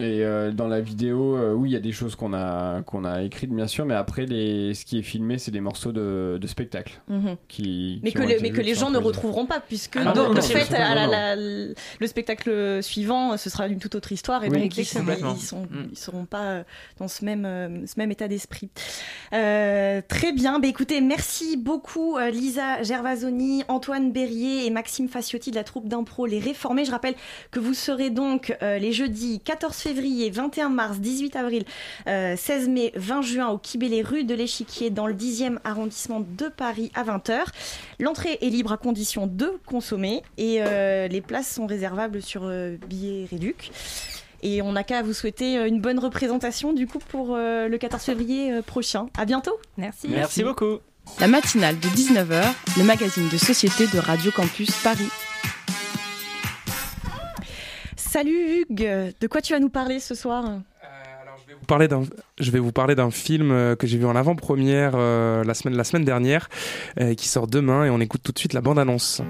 Et euh, dans la vidéo, euh, oui, il y a des choses qu'on a, qu'on a écrites, bien sûr, mais après, les, ce qui est filmé, c'est des morceaux de, de spectacle. Mhm. Qui, Mais qui que, le- mais les gens ne retrouveront pas, puisque Ah de, non, de non, fait, non, à la- non. la- le spectacle suivant, ce sera une toute autre histoire, et Oui, donc ils, sont, Mm. seront pas euh, dans ce même, euh, ce même état d'esprit. Euh, très bien, bah, écoutez, merci beaucoup euh, Lisa Gervasoni, Antoine Berrier et Maxime Faciotti de la troupe d'impro Les Réformés. Je rappelle que vous serez donc euh, les jeudis 14 février, 21 mars, 18 avril, euh, 16 mai, 20 juin au Kibélé rue de l'Échiquier dans le 10e arrondissement de Paris à 20h. L'entrée est libre à condition de consommer et euh, les places sont réservables sur euh, billets réduc. Et on n'a qu'à vous souhaiter euh, une bonne représentation du coup pour euh, le 14 février euh, prochain. À bientôt. Merci. Merci beaucoup. La matinale de 19h, le magazine de société de Radio Campus Paris. Salut Hugues, de quoi tu vas nous parler ce soir? Parler d'un- je vais vous parler d'un film euh, que j'ai vu en avant-première euh, la, semaine, la semaine dernière, euh, qui sort demain, et on écoute tout de suite la bande-annonce.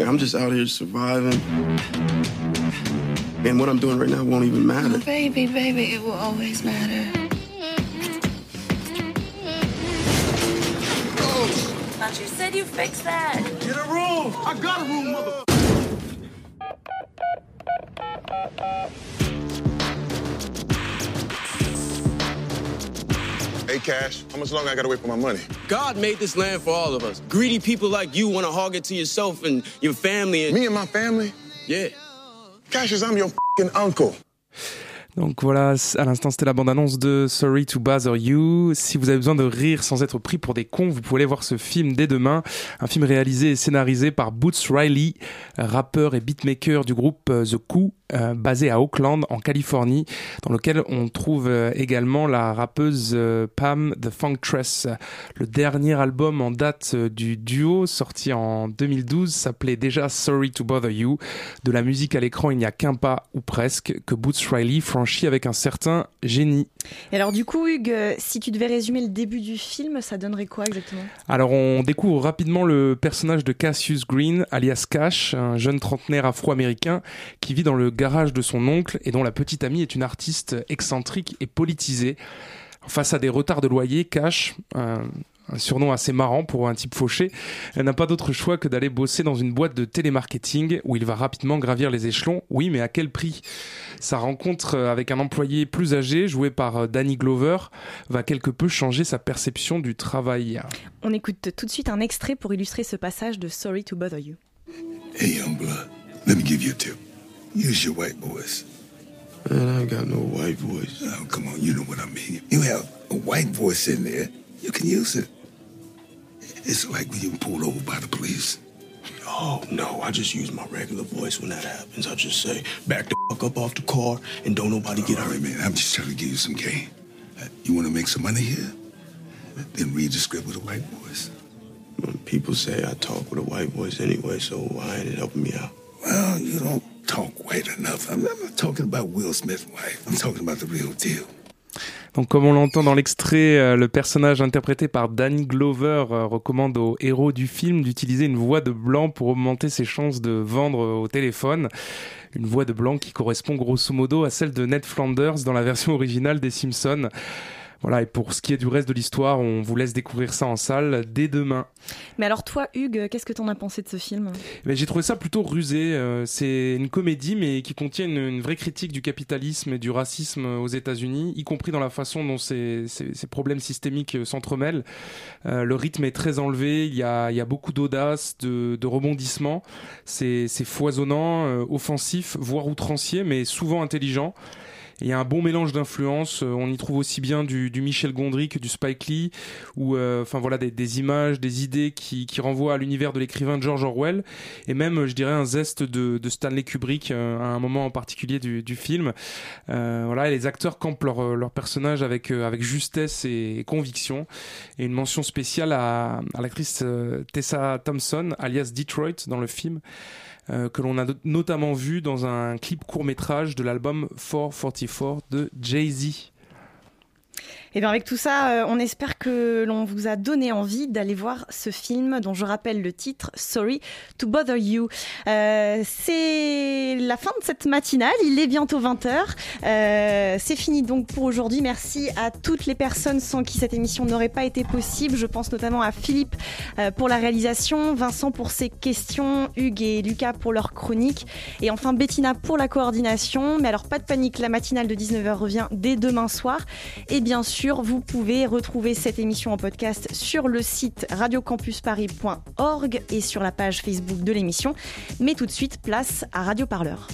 I'm just out here surviving. And what I'm doing right now won't even matter. Baby, baby, it will always matter. Thought you said you fixed that. Get a room! I got a room, mother. Hey, Cash, how much longer I gotta wait for my money? God made this land for all of us. Greedy people like you want to hog it to yourself and your family. And Me and my family? yeah. Cassius, I'm your fing uncle. Donc voilà, à l'instant c'était la bande-annonce de Sorry to Bother You. Si vous avez besoin de rire sans être pris pour des cons, vous pouvez aller voir ce film dès demain. Un film réalisé et scénarisé par Boots Riley, rappeur et beatmaker du groupe euh, The Coup, euh, basé à Oakland, en Californie, dans lequel on trouve euh, également la rappeuse euh, Pam The Funktress. Le dernier album en date du duo, sorti en 2012, s'appelait déjà Sorry to Bother You. De la musique à l'écran, il n'y a qu'un pas, ou presque, que Boots Riley franchit avec un certain génie. Et alors du coup, Hugues, si tu devais résumer le début du film, ça donnerait quoi exactement? Alors on découvre rapidement le personnage de Cassius Green, alias Cash, un jeune trentenaire afro-américain qui vit dans le garage de son oncle et dont la petite amie est une artiste excentrique et politisée. Face à des retards de loyer, Cash, un, un surnom assez marrant pour un type fauché, n'a pas d'autre choix que d'aller bosser dans une boîte de télémarketing où il va rapidement gravir les échelons. Oui, mais à quel prix? Sa rencontre avec un employé plus âgé, joué par Danny Glover, va quelque peu changer sa perception du travail. On écoute tout de suite un extrait pour illustrer ce passage de Sorry to Bother You. Hey, young blood, let me give you a tip. Use your white voice. Man, I ain't got no white voice. Oh, come on, you know what I mean. You have a white voice in there, you can use it. It's like when you pulled over by the police. Oh, no, I just use my regular voice when that happens. I just say, back the fuck up off the car and don't nobody get All hurt. right, man, I'm just trying to give you some game. Uh, You want to make some money here? Then read the script with a white voice. People say I talk with a white voice anyway, so why ain't it helping me out? Well, you don't talk white enough. I'm not talking about Will Smith's wife. I'm talking about the real deal. Donc comme on l'entend dans l'extrait, euh, le personnage interprété par Danny Glover euh, recommande aux héros du film d'utiliser une voix de blanc pour augmenter ses chances de vendre euh, au téléphone. Une voix de blanc qui correspond grosso modo à celle de Ned Flanders dans la version originale des Simpsons. Voilà, et pour ce qui est du reste de l'histoire, on vous laisse découvrir ça en salle dès demain. Mais alors toi, Hugues, qu'est-ce que t'en as pensé de ce film? J'ai trouvé ça plutôt rusé. euh, c'est une comédie, mais qui contient une, une vraie critique du capitalisme et du racisme aux États-Unis, y compris dans la façon dont ces, ces- ces problèmes systémiques euh, s'entremêlent. Euh, le rythme est très enlevé. Il y a, il y a beaucoup d'audace, de, de rebondissements. C'est c'est foisonnant, euh, offensif, voire outrancier, mais souvent intelligent. Et Il y a un bon mélange d'influences. Euh, On y trouve aussi bien du, du Michel Gondry que du Spike Lee, ou euh, enfin voilà des, des images, des idées qui, qui renvoient à l'univers de l'écrivain George Orwell, et même euh, je dirais un zeste de, de Stanley Kubrick à un moment en particulier du, du film. Voilà, et les acteurs campent leur, leur personnage avec avec justesse et conviction. Et une mention spéciale à, à l'actrice Tessa Thompson, alias Detroit, dans le film euh, que l'on a no- notamment vu dans un clip court métrage de l'album 444 de Jay-Z. Et bien avec tout ça, euh, on espère que l'on vous a donné envie d'aller voir ce film dont je rappelle le titre Sorry to Bother You. Euh, c'est la fin de cette matinale, il est bientôt 20h. Euh, c'est fini donc pour aujourd'hui. Merci à toutes les personnes sans qui cette émission n'aurait pas été possible. Je pense notamment à Philippe euh, pour la réalisation, Vincent pour ses questions, Hugues et Lucas pour leur chronique et enfin Bettina pour la coordination. Mais alors pas de panique, la matinale de 19h revient dès demain soir. Et bien vous pouvez retrouver cette émission en podcast sur le site radiocampusparis.org et sur la page Facebook de l'émission. Mais tout de suite, place à Radio Parleur.